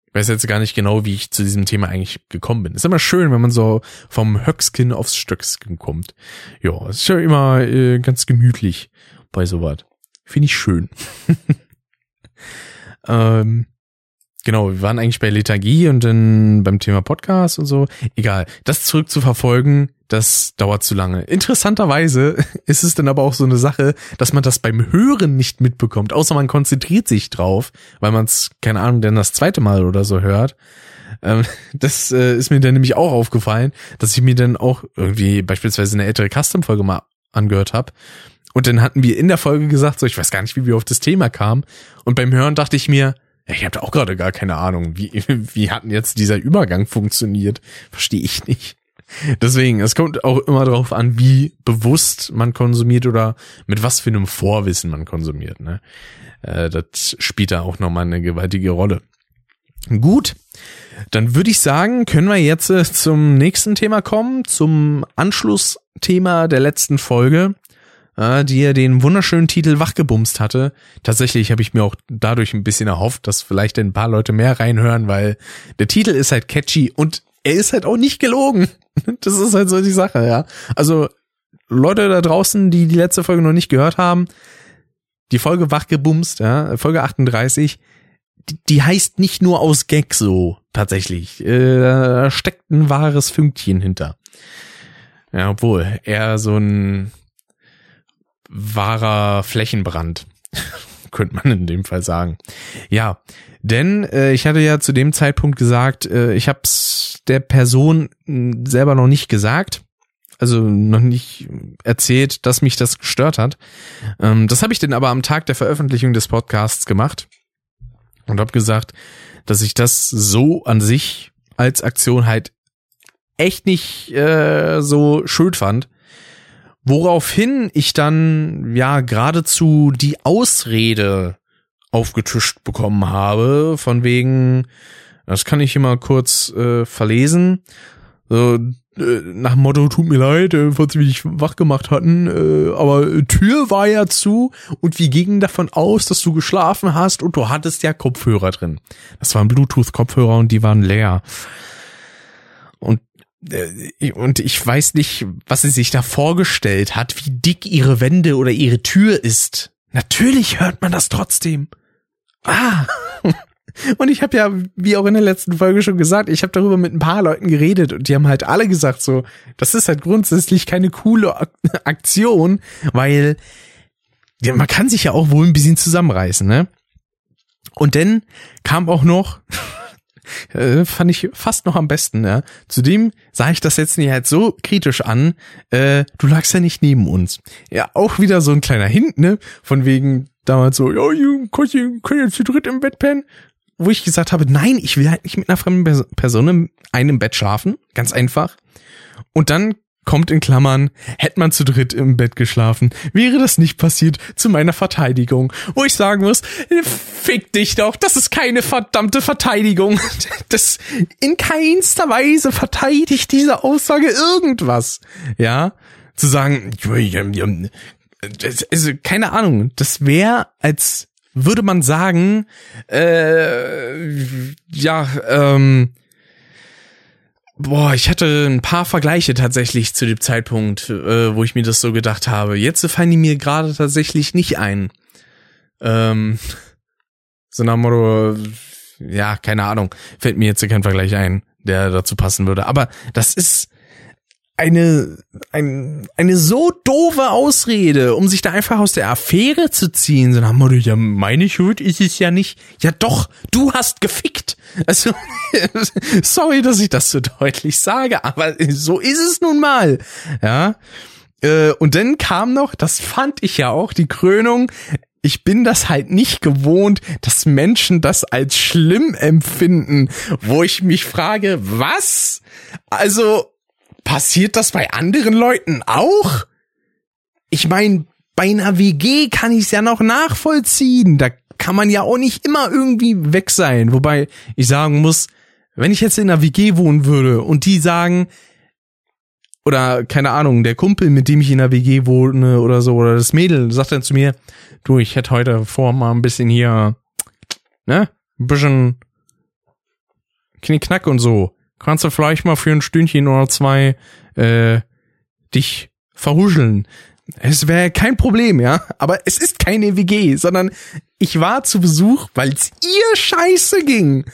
Ich weiß jetzt gar nicht genau, wie ich zu diesem Thema eigentlich gekommen bin. Ist immer schön, wenn man so vom Höckskin aufs Stöckskin kommt. Ja, ist ja immer äh, ganz gemütlich bei sowas. Finde ich schön. *laughs* ähm, genau, wir waren eigentlich bei Lethargie und dann beim Thema Podcast und so. Egal, das zurück zu verfolgen, das dauert zu lange. Interessanterweise *laughs* ist es dann aber auch so eine Sache, dass man das beim Hören nicht mitbekommt, außer man konzentriert sich drauf, weil man es, keine Ahnung, dann das zweite Mal oder so hört. Ähm, *laughs* das äh, ist mir dann nämlich auch aufgefallen, dass ich mir dann auch irgendwie beispielsweise eine ältere Custom-Folge mal angehört habe und dann hatten wir in der Folge gesagt, so ich weiß gar nicht, wie wir auf das Thema kamen. Und beim Hören dachte ich mir, ich habe auch gerade gar keine Ahnung, wie, *laughs* wie hat denn jetzt dieser Übergang funktioniert? Verstehe ich nicht. Deswegen, es kommt auch immer darauf an, wie bewusst man konsumiert oder mit was für einem Vorwissen man konsumiert. Ne? Äh, das spielt da auch nochmal eine gewaltige Rolle. Gut, dann würde ich sagen, können wir jetzt äh, zum nächsten Thema kommen, zum Anschlussthema der letzten Folge äh, die er den wunderschönen Titel wachgebumst hatte. Tatsächlich habe ich mir auch dadurch ein bisschen erhofft, dass vielleicht ein paar Leute mehr reinhören, weil der Titel ist halt catchy und er ist halt auch nicht gelogen. *laughs* Das ist halt so die Sache, ja. Also Leute da draußen, die die letzte Folge noch nicht gehört haben, die Folge wachgebumst, ja, Folge 38, die, die heißt nicht nur aus Gag so, tatsächlich. Äh, da steckt ein wahres Fünkchen hinter. Ja, obwohl, eher so ein wahrer Flächenbrand. *laughs* könnte man in dem Fall sagen. Ja, denn äh, ich hatte ja zu dem Zeitpunkt gesagt, äh, ich habe es der Person selber noch nicht gesagt, also noch nicht erzählt, dass mich das gestört hat. Ähm, das habe ich dann aber am Tag der Veröffentlichung des Podcasts gemacht und habe gesagt, dass ich das so an sich als Aktion halt echt nicht äh, so schön fand Woraufhin ich dann ja geradezu die Ausrede aufgetischt bekommen habe, von wegen, das kann ich hier mal kurz äh, verlesen. So, äh, nach dem Motto, tut mir leid, äh, falls wir dich wach gemacht hatten, äh, aber Tür war ja zu und wir gingen davon aus, dass du geschlafen hast und du hattest ja Kopfhörer drin. Das waren Bluetooth-Kopfhörer und die waren leer. Und äh, und ich weiß nicht, was sie sich da vorgestellt hat, wie dick ihre Wände oder ihre Tür ist. Natürlich hört man das trotzdem. Ah. *laughs* Und ich habe ja, wie auch in der letzten Folge schon gesagt, ich habe darüber mit ein paar Leuten geredet und die haben halt alle gesagt so, das ist halt grundsätzlich keine coole *laughs* Aktion, weil ja, man kann sich ja auch wohl ein bisschen zusammenreißen, ne? Und dann kam auch noch äh, fand ich fast noch am besten, ja. Zudem sah ich das jetzt nicht halt so kritisch an, äh, du lagst ja nicht neben uns. Ja, auch wieder so ein kleiner Hint, ne? Von wegen damals so, ja, ihr könnt, ihr jetzt zu dritt im Bett pennen. Wo ich gesagt habe, nein, ich will halt nicht mit einer fremden Person in einem Bett schlafen. Ganz einfach. Und dann kommt in Klammern, hätte man zu dritt im Bett geschlafen, wäre das nicht passiert zu meiner Verteidigung. Wo ich sagen muss, fick dich doch, das ist keine verdammte Verteidigung. *laughs* Das in keinster Weise verteidigt diese Aussage irgendwas. Ja, zu sagen, also keine Ahnung, das wäre, als würde man sagen, äh, ja, ähm, boah, ich hatte ein paar Vergleiche tatsächlich zu dem Zeitpunkt, äh, wo ich mir das so gedacht habe. Jetzt fallen die mir gerade tatsächlich nicht ein. Ähm, *laughs* so nach Motto, ja, keine Ahnung, fällt mir jetzt kein Vergleich ein, der dazu passen würde. Aber das ist, eine, ein, eine so doofe Ausrede, um sich da einfach aus der Affäre zu ziehen. So nach ja, meine Schuld ist es ja nicht. Ja doch, du hast gefickt. Also, *laughs* sorry, dass ich das so deutlich sage, aber so ist es nun mal. Ja. Äh, und dann kam noch, das fand ich ja auch, die Krönung, ich bin das halt nicht gewohnt, dass Menschen das als schlimm empfinden, wo ich mich frage, was? Also, Passiert das bei anderen Leuten auch? Ich meine, bei einer WG kann ich es ja noch nachvollziehen. Da kann man ja auch nicht immer irgendwie weg sein. Wobei ich sagen muss, wenn ich jetzt in einer WG wohnen würde und die sagen, oder keine Ahnung, der Kumpel, mit dem ich in der WG wohne oder so, oder das Mädel, sagt dann zu mir, du, ich hätte heute vor, mal ein bisschen hier, ne, ein bisschen Knickknack und so kannst du vielleicht mal für ein Stündchen oder zwei äh, dich verhuscheln. Es wäre kein Problem, ja. Aber es ist keine WG, sondern ich war zu Besuch, weil es ihr scheiße ging.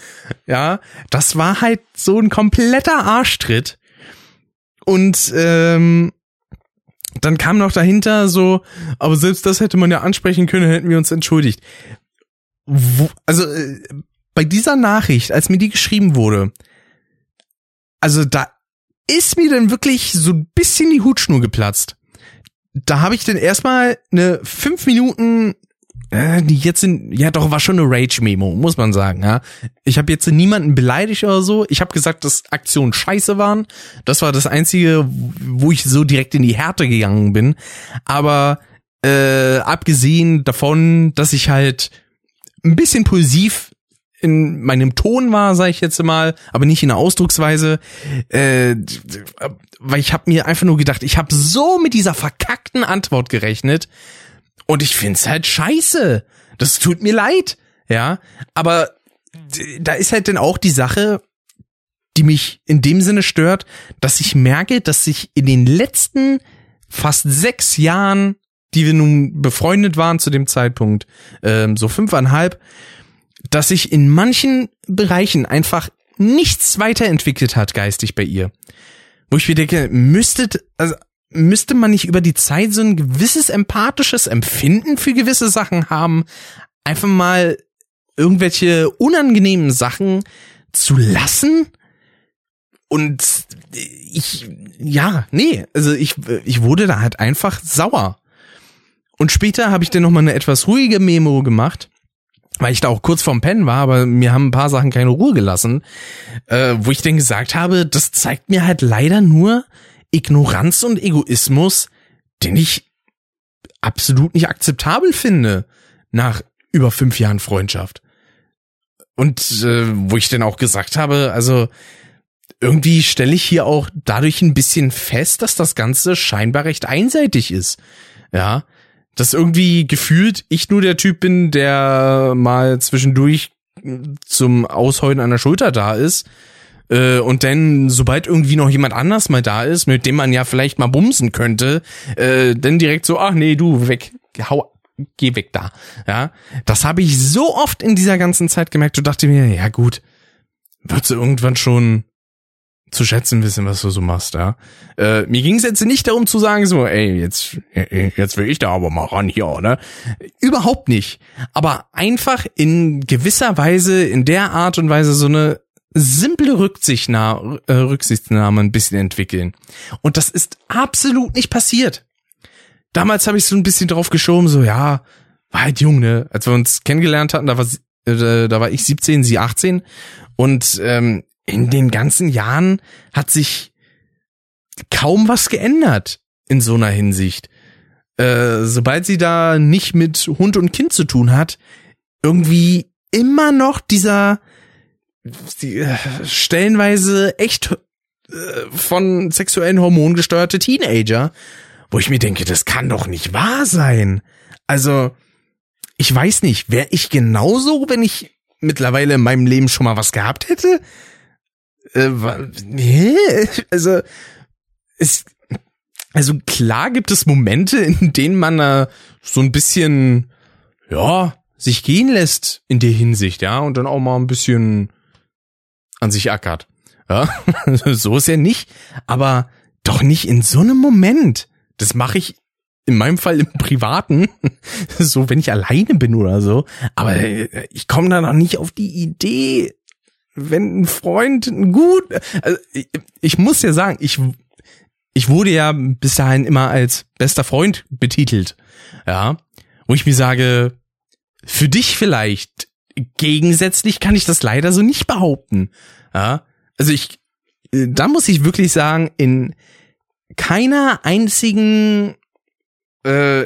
Ja, das war halt so ein kompletter Arschtritt. Und ähm, dann kam noch dahinter so, aber selbst das hätte man ja ansprechen können, hätten wir uns entschuldigt. Wo, also äh, bei dieser Nachricht, als mir die geschrieben wurde, also da ist mir dann wirklich so ein bisschen die Hutschnur geplatzt. Da habe ich dann erstmal eine fünf Minuten, äh, die jetzt sind, ja doch, war schon eine Rage-Memo, muss man sagen, ja. Ich habe jetzt niemanden beleidigt oder so. Ich habe gesagt, dass Aktionen scheiße waren. Das war das Einzige, wo ich so direkt in die Härte gegangen bin. Aber äh, abgesehen davon, dass ich halt ein bisschen pulsiv in meinem Ton war, sage ich jetzt mal, aber nicht in der Ausdrucksweise, äh, weil ich habe mir einfach nur gedacht, ich habe so mit dieser verkackten Antwort gerechnet und ich find's halt scheiße. Das tut mir leid, ja, aber da ist halt dann auch die Sache, die mich in dem Sinne stört, dass ich merke, dass sich in den letzten fast sechs Jahren, die wir nun befreundet waren zu dem Zeitpunkt, ähm, so fünfeinhalb, dass sich in manchen Bereichen einfach nichts weiterentwickelt hat geistig bei ihr. Wo ich mir denke, müsstet, also müsste man nicht über die Zeit so ein gewisses empathisches Empfinden für gewisse Sachen haben, einfach mal irgendwelche unangenehmen Sachen zu lassen? Und ich, ja, nee, also ich, ich wurde da halt einfach sauer. Und später habe ich dann nochmal eine etwas ruhige Memo gemacht weil ich da auch kurz vorm Pennen war, aber mir haben ein paar Sachen keine Ruhe gelassen, äh, wo ich dann gesagt habe, das zeigt mir halt leider nur Ignoranz und Egoismus, den ich absolut nicht akzeptabel finde nach über fünf Jahren Freundschaft. Und äh, wo ich dann auch gesagt habe, also irgendwie stelle ich hier auch dadurch ein bisschen fest, dass das Ganze scheinbar recht einseitig ist. Ja, dass irgendwie gefühlt ich nur der Typ bin, der mal zwischendurch zum Ausheulen einer Schulter da ist. Äh, und dann, sobald irgendwie noch jemand anders mal da ist, mit dem man ja vielleicht mal bumsen könnte, äh, dann direkt so, ach nee, du, weg, hau, geh weg da. Ja, das habe ich so oft in dieser ganzen Zeit gemerkt. Du dachte mir, ja gut, wird sie irgendwann schon zu schätzen wissen, was du so machst, ja. Äh, mir ging es jetzt nicht darum zu sagen, so, ey, jetzt, jetzt will ich da aber mal ran hier, ne? Überhaupt nicht. Aber einfach in gewisser Weise, in der Art und Weise so eine simple Rücksichtnahme, äh, Rücksichtnahme ein bisschen entwickeln. Und das ist absolut nicht passiert. Damals habe ich so ein bisschen drauf geschoben, so, ja, war halt jung, ne? Als wir uns kennengelernt hatten, da war, äh, da war ich 17, sie 18. Und ähm, in den ganzen Jahren hat sich kaum was geändert in so einer Hinsicht. Äh, sobald sie da nicht mit Hund und Kind zu tun hat, irgendwie immer noch dieser die, äh, stellenweise echt äh, von sexuellen Hormonen gesteuerte Teenager, wo ich mir denke, das kann doch nicht wahr sein. Also, ich weiß nicht, wäre ich genauso, wenn ich mittlerweile in meinem Leben schon mal was gehabt hätte? Äh, *laughs* also, es, also klar gibt es Momente, in denen man äh, so ein bisschen, ja, sich gehen lässt in der Hinsicht, ja, und dann auch mal ein bisschen an sich ackert. Ja, *laughs* so ist er nicht, aber doch nicht in so einem Moment. Das mache ich in meinem Fall im Privaten, *laughs* so wenn ich alleine bin oder so. Aber äh, ich komme da noch nicht auf die Idee, wenn ein Freund gut, also ich, ich muss ja sagen, ich ich wurde ja bis dahin immer als bester Freund betitelt, ja, wo ich mir sage, für dich vielleicht gegensätzlich kann ich das leider so nicht behaupten, ja, also ich, da muss ich wirklich sagen, in keiner einzigen, äh,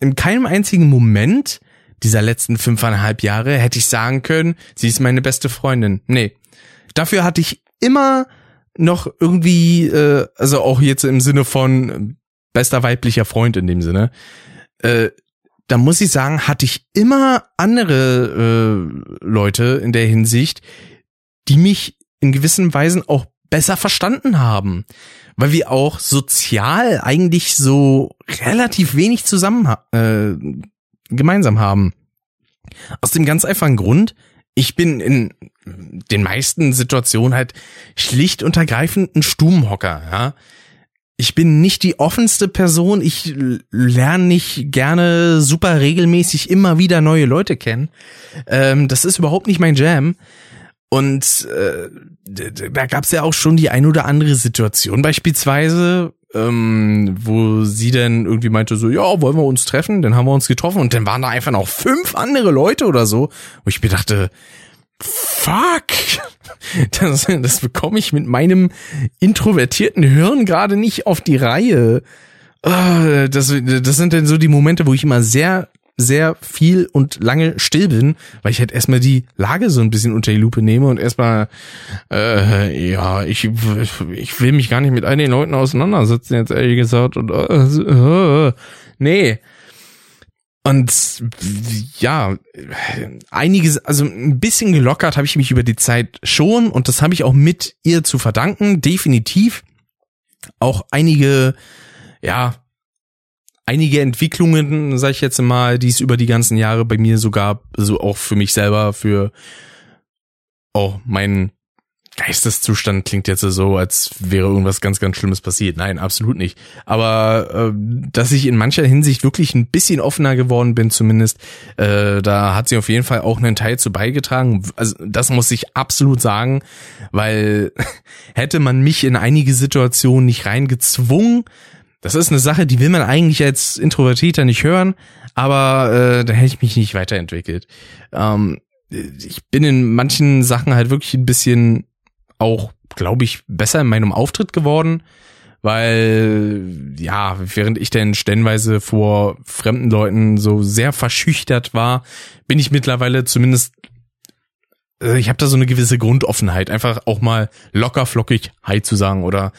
in keinem einzigen Moment dieser letzten fünfeinhalb Jahre hätte ich sagen können, sie ist meine beste Freundin. Nee. Dafür hatte ich immer noch irgendwie, äh, also auch jetzt im Sinne von bester weiblicher Freund in dem Sinne, äh, da muss ich sagen, hatte ich immer andere äh, Leute in der Hinsicht, die mich in gewissen Weisen auch besser verstanden haben, weil wir auch sozial eigentlich so relativ wenig zusammen äh, gemeinsam haben. Aus dem ganz einfachen Grund, ich bin in den meisten Situationen halt schlicht und ergreifend ein Stubenhocker, ja. Ich bin nicht die offenste Person, ich lerne nicht gerne super regelmäßig immer wieder neue Leute kennen. Ähm, das ist überhaupt nicht mein Jam. Und äh, da gab es ja auch schon die ein oder andere Situation beispielsweise, ähm, wo sie dann irgendwie meinte so, ja, wollen wir uns treffen? Dann haben wir uns getroffen und dann waren da einfach noch fünf andere Leute oder so, wo ich mir dachte, fuck, *laughs* das, das bekomme ich mit meinem introvertierten Hirn gerade nicht auf die Reihe. Ah, das, das sind dann so die Momente, wo ich immer sehr sehr viel und lange still bin, weil ich halt erstmal die Lage so ein bisschen unter die Lupe nehme und erstmal, äh, ja, ich, ich will mich gar nicht mit all den Leuten auseinandersetzen, jetzt ehrlich gesagt. Und äh, äh, nee. Und ja, einiges, also ein bisschen gelockert habe ich mich über die Zeit schon und das habe ich auch mit ihr zu verdanken, definitiv. Auch einige, ja, einige Entwicklungen, sag ich jetzt mal, die es über die ganzen Jahre bei mir sogar, so auch für mich selber, für oh, mein Geisteszustand klingt jetzt so, als wäre irgendwas ganz, ganz Schlimmes passiert. Nein, absolut nicht. Aber äh, dass ich in mancher Hinsicht wirklich ein bisschen offener geworden bin, zumindest, äh, da hat sie auf jeden Fall auch einen Teil zu beigetragen. Also das muss ich absolut sagen, weil *laughs* hätte man mich in einige Situationen nicht reingezwungen, das ist eine Sache, die will man eigentlich als Introvertierter nicht hören, aber äh, da hätte ich mich nicht weiterentwickelt. Ähm, ich bin in manchen Sachen halt wirklich ein bisschen auch, glaube ich, besser in meinem Auftritt geworden, weil ja, während ich denn stellenweise vor fremden Leuten so sehr verschüchtert war, bin ich mittlerweile zumindest äh, ich habe da so eine gewisse Grundoffenheit, einfach auch mal locker flockig Hi zu sagen oder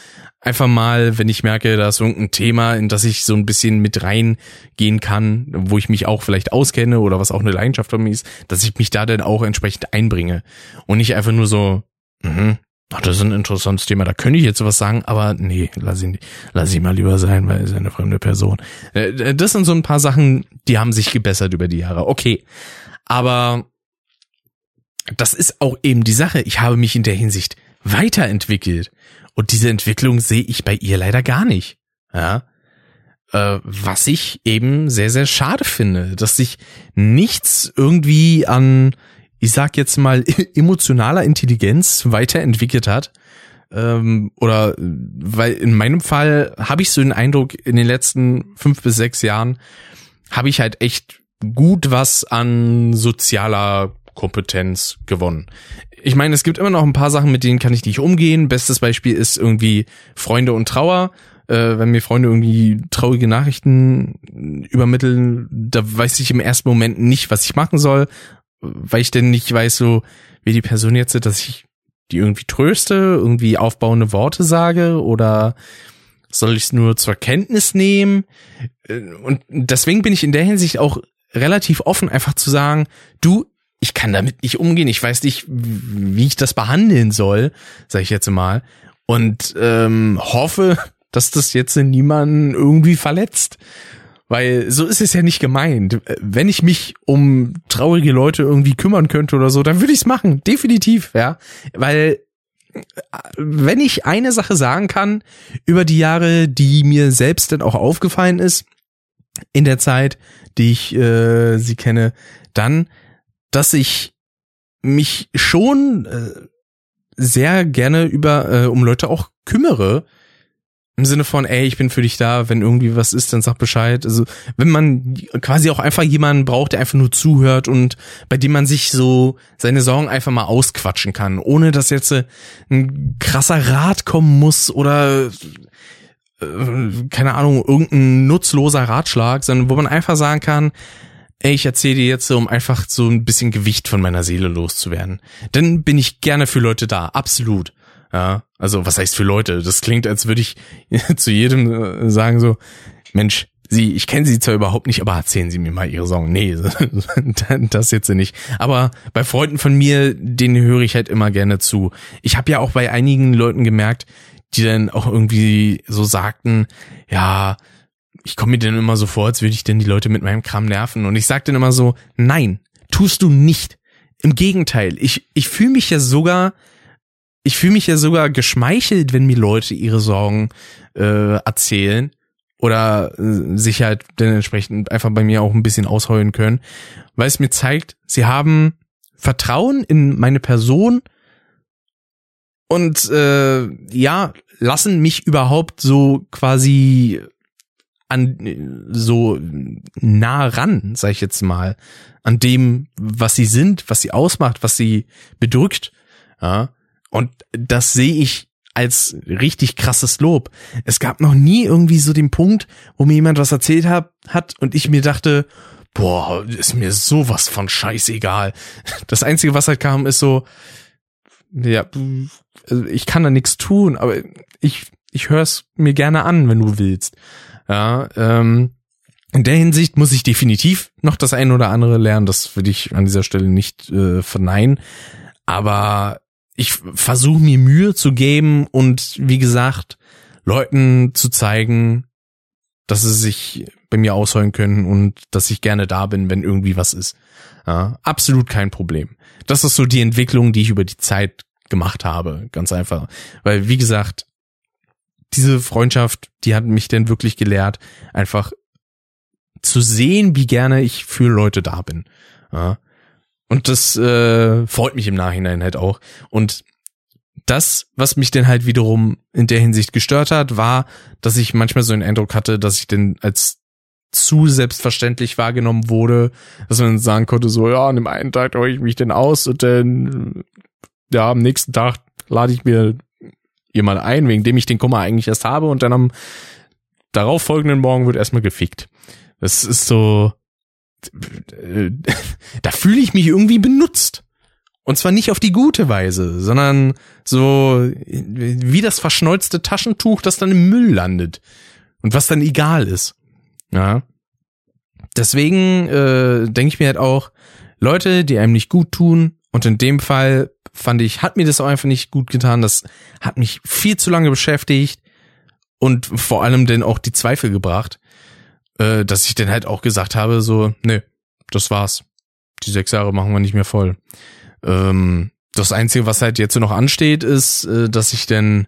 einfach mal, wenn ich merke, da ist irgendein Thema, in das ich so ein bisschen mit reingehen kann, wo ich mich auch vielleicht auskenne oder was auch eine Leidenschaft von mir ist, dass ich mich da dann auch entsprechend einbringe und nicht einfach nur so, mhm, ach, das ist ein interessantes Thema, da könnte ich jetzt sowas sagen, aber nee, lass ihn, lass ihn mal lieber sein, weil er ist eine fremde Person. Äh, äh, das sind so ein paar Sachen, die haben sich gebessert über die Jahre. Okay, aber das ist auch eben die Sache. Ich habe mich in der Hinsicht weiterentwickelt. Und diese Entwicklung sehe ich bei ihr leider gar nicht. Ja. Äh, was ich eben sehr, sehr schade finde, dass sich nichts irgendwie an, ich sag jetzt mal, *laughs* emotionaler Intelligenz weiterentwickelt hat. Ähm, oder weil in meinem Fall habe ich so den Eindruck, in den letzten fünf bis sechs Jahren habe ich halt echt gut was an sozialer Kompetenz gewonnen. Ich meine, es gibt immer noch ein paar Sachen, mit denen kann ich nicht umgehen. Bestes Beispiel ist irgendwie Freunde und Trauer. Äh, wenn mir Freunde irgendwie traurige Nachrichten übermitteln, da weiß ich im ersten Moment nicht, was ich machen soll, weil ich denn nicht weiß, so wie die Person jetzt, dass ich die irgendwie tröste, irgendwie aufbauende Worte sage oder Soll ich es nur zur Kenntnis nehmen? Äh, und deswegen bin ich in der Hinsicht auch relativ offen, einfach zu sagen, du, ich kann damit nicht umgehen, ich weiß nicht, wie ich das behandeln soll, sage ich jetzt mal. Und ähm, hoffe, dass das jetzt niemanden irgendwie verletzt. Weil so ist es ja nicht gemeint. Wenn ich mich um traurige Leute irgendwie kümmern könnte oder so, dann würde ich es machen. Definitiv, ja. Weil wenn ich eine Sache sagen kann über die Jahre, die mir selbst dann auch aufgefallen ist, in der Zeit, die ich äh, sie kenne, dann, dass ich mich schon äh, sehr gerne über äh, um Leute auch kümmere, im Sinne von, ey, ich bin für dich da, wenn irgendwie was ist, dann sag Bescheid. Also, wenn man quasi auch einfach jemanden braucht, der einfach nur zuhört und bei dem man sich so seine Sorgen einfach mal ausquatschen kann, ohne dass jetzt äh, ein krasser Rat kommen muss oder äh, keine Ahnung, irgendein nutzloser Ratschlag, sondern wo man einfach sagen kann, ey, ich erzähle dir jetzt, um einfach so ein bisschen Gewicht von meiner Seele loszuwerden. Dann bin ich gerne für Leute da, absolut. Ja, also was heißt für Leute? Das klingt, als würde ich *laughs* zu jedem äh, sagen so, Mensch, Sie, ich kenne Sie zwar überhaupt nicht, aber erzählen Sie mir mal Ihre Song. Nee, *laughs* das jetzt nicht. Aber bei Freunden von mir, denen höre ich halt immer gerne zu. Ich habe ja auch bei einigen Leuten gemerkt, die dann auch irgendwie so sagten, ja, ich komme mir dann immer so vor, als würde ich denn die Leute mit meinem Kram nerven. Und ich sag dann immer so, nein, tust du nicht. Im Gegenteil, ich, ich fühle mich ja sogar ich fühle mich ja sogar geschmeichelt, wenn mir Leute ihre Sorgen äh, erzählen oder äh, sich halt dann entsprechend einfach bei mir auch ein bisschen ausheulen können, weil es mir zeigt, sie haben Vertrauen in meine Person und äh, ja, lassen mich überhaupt so quasi an so nah ran, sag ich jetzt mal, an dem, was sie sind, was sie ausmacht, was sie bedrückt. Ja, und das sehe ich als richtig krasses Lob. Es gab noch nie irgendwie so den Punkt, wo mir jemand was erzählt hat, hat und ich mir dachte, boah, ist mir sowas von scheißegal. Das Einzige, was halt kam, ist so, ja, also ich kann da nichts tun, aber ich, ich höre es mir gerne an, wenn du willst. Ja, ähm, in der Hinsicht muss ich definitiv noch das ein oder andere lernen. Das würde ich an dieser Stelle nicht äh, verneinen. Aber ich versuche mir Mühe zu geben und wie gesagt, Leuten zu zeigen, dass sie sich bei mir ausheulen können und dass ich gerne da bin, wenn irgendwie was ist. Ja, absolut kein Problem. Das ist so die Entwicklung, die ich über die Zeit gemacht habe, ganz einfach. Weil, wie gesagt, diese Freundschaft, die hat mich denn wirklich gelehrt, einfach zu sehen, wie gerne ich für Leute da bin. Ja, und das äh, freut mich im Nachhinein halt auch. Und das, was mich denn halt wiederum in der Hinsicht gestört hat, war, dass ich manchmal so einen Eindruck hatte, dass ich denn als zu selbstverständlich wahrgenommen wurde, dass man sagen konnte, so, ja, an dem einen Tag höre ich mich denn aus und dann, ja, am nächsten Tag lade ich mir jemand ein, wegen dem ich den Kummer eigentlich erst habe und dann am darauf folgenden Morgen wird erstmal gefickt. Das ist so, *laughs* da fühle ich mich irgendwie benutzt. Und zwar nicht auf die gute Weise, sondern so wie das verschnolzte Taschentuch, das dann im Müll landet. Und was dann egal ist. Ja. Deswegen äh, denke ich mir halt auch, Leute, die einem nicht gut tun, und in dem Fall fand ich, hat mir das auch einfach nicht gut getan. Das hat mich viel zu lange beschäftigt und vor allem denn auch die Zweifel gebracht äh, dass ich dann halt auch gesagt habe, so, nee, das war's. Die sechs Jahre machen wir nicht mehr voll. Ähm, das Einzige, was halt jetzt noch ansteht, ist, äh, dass ich denn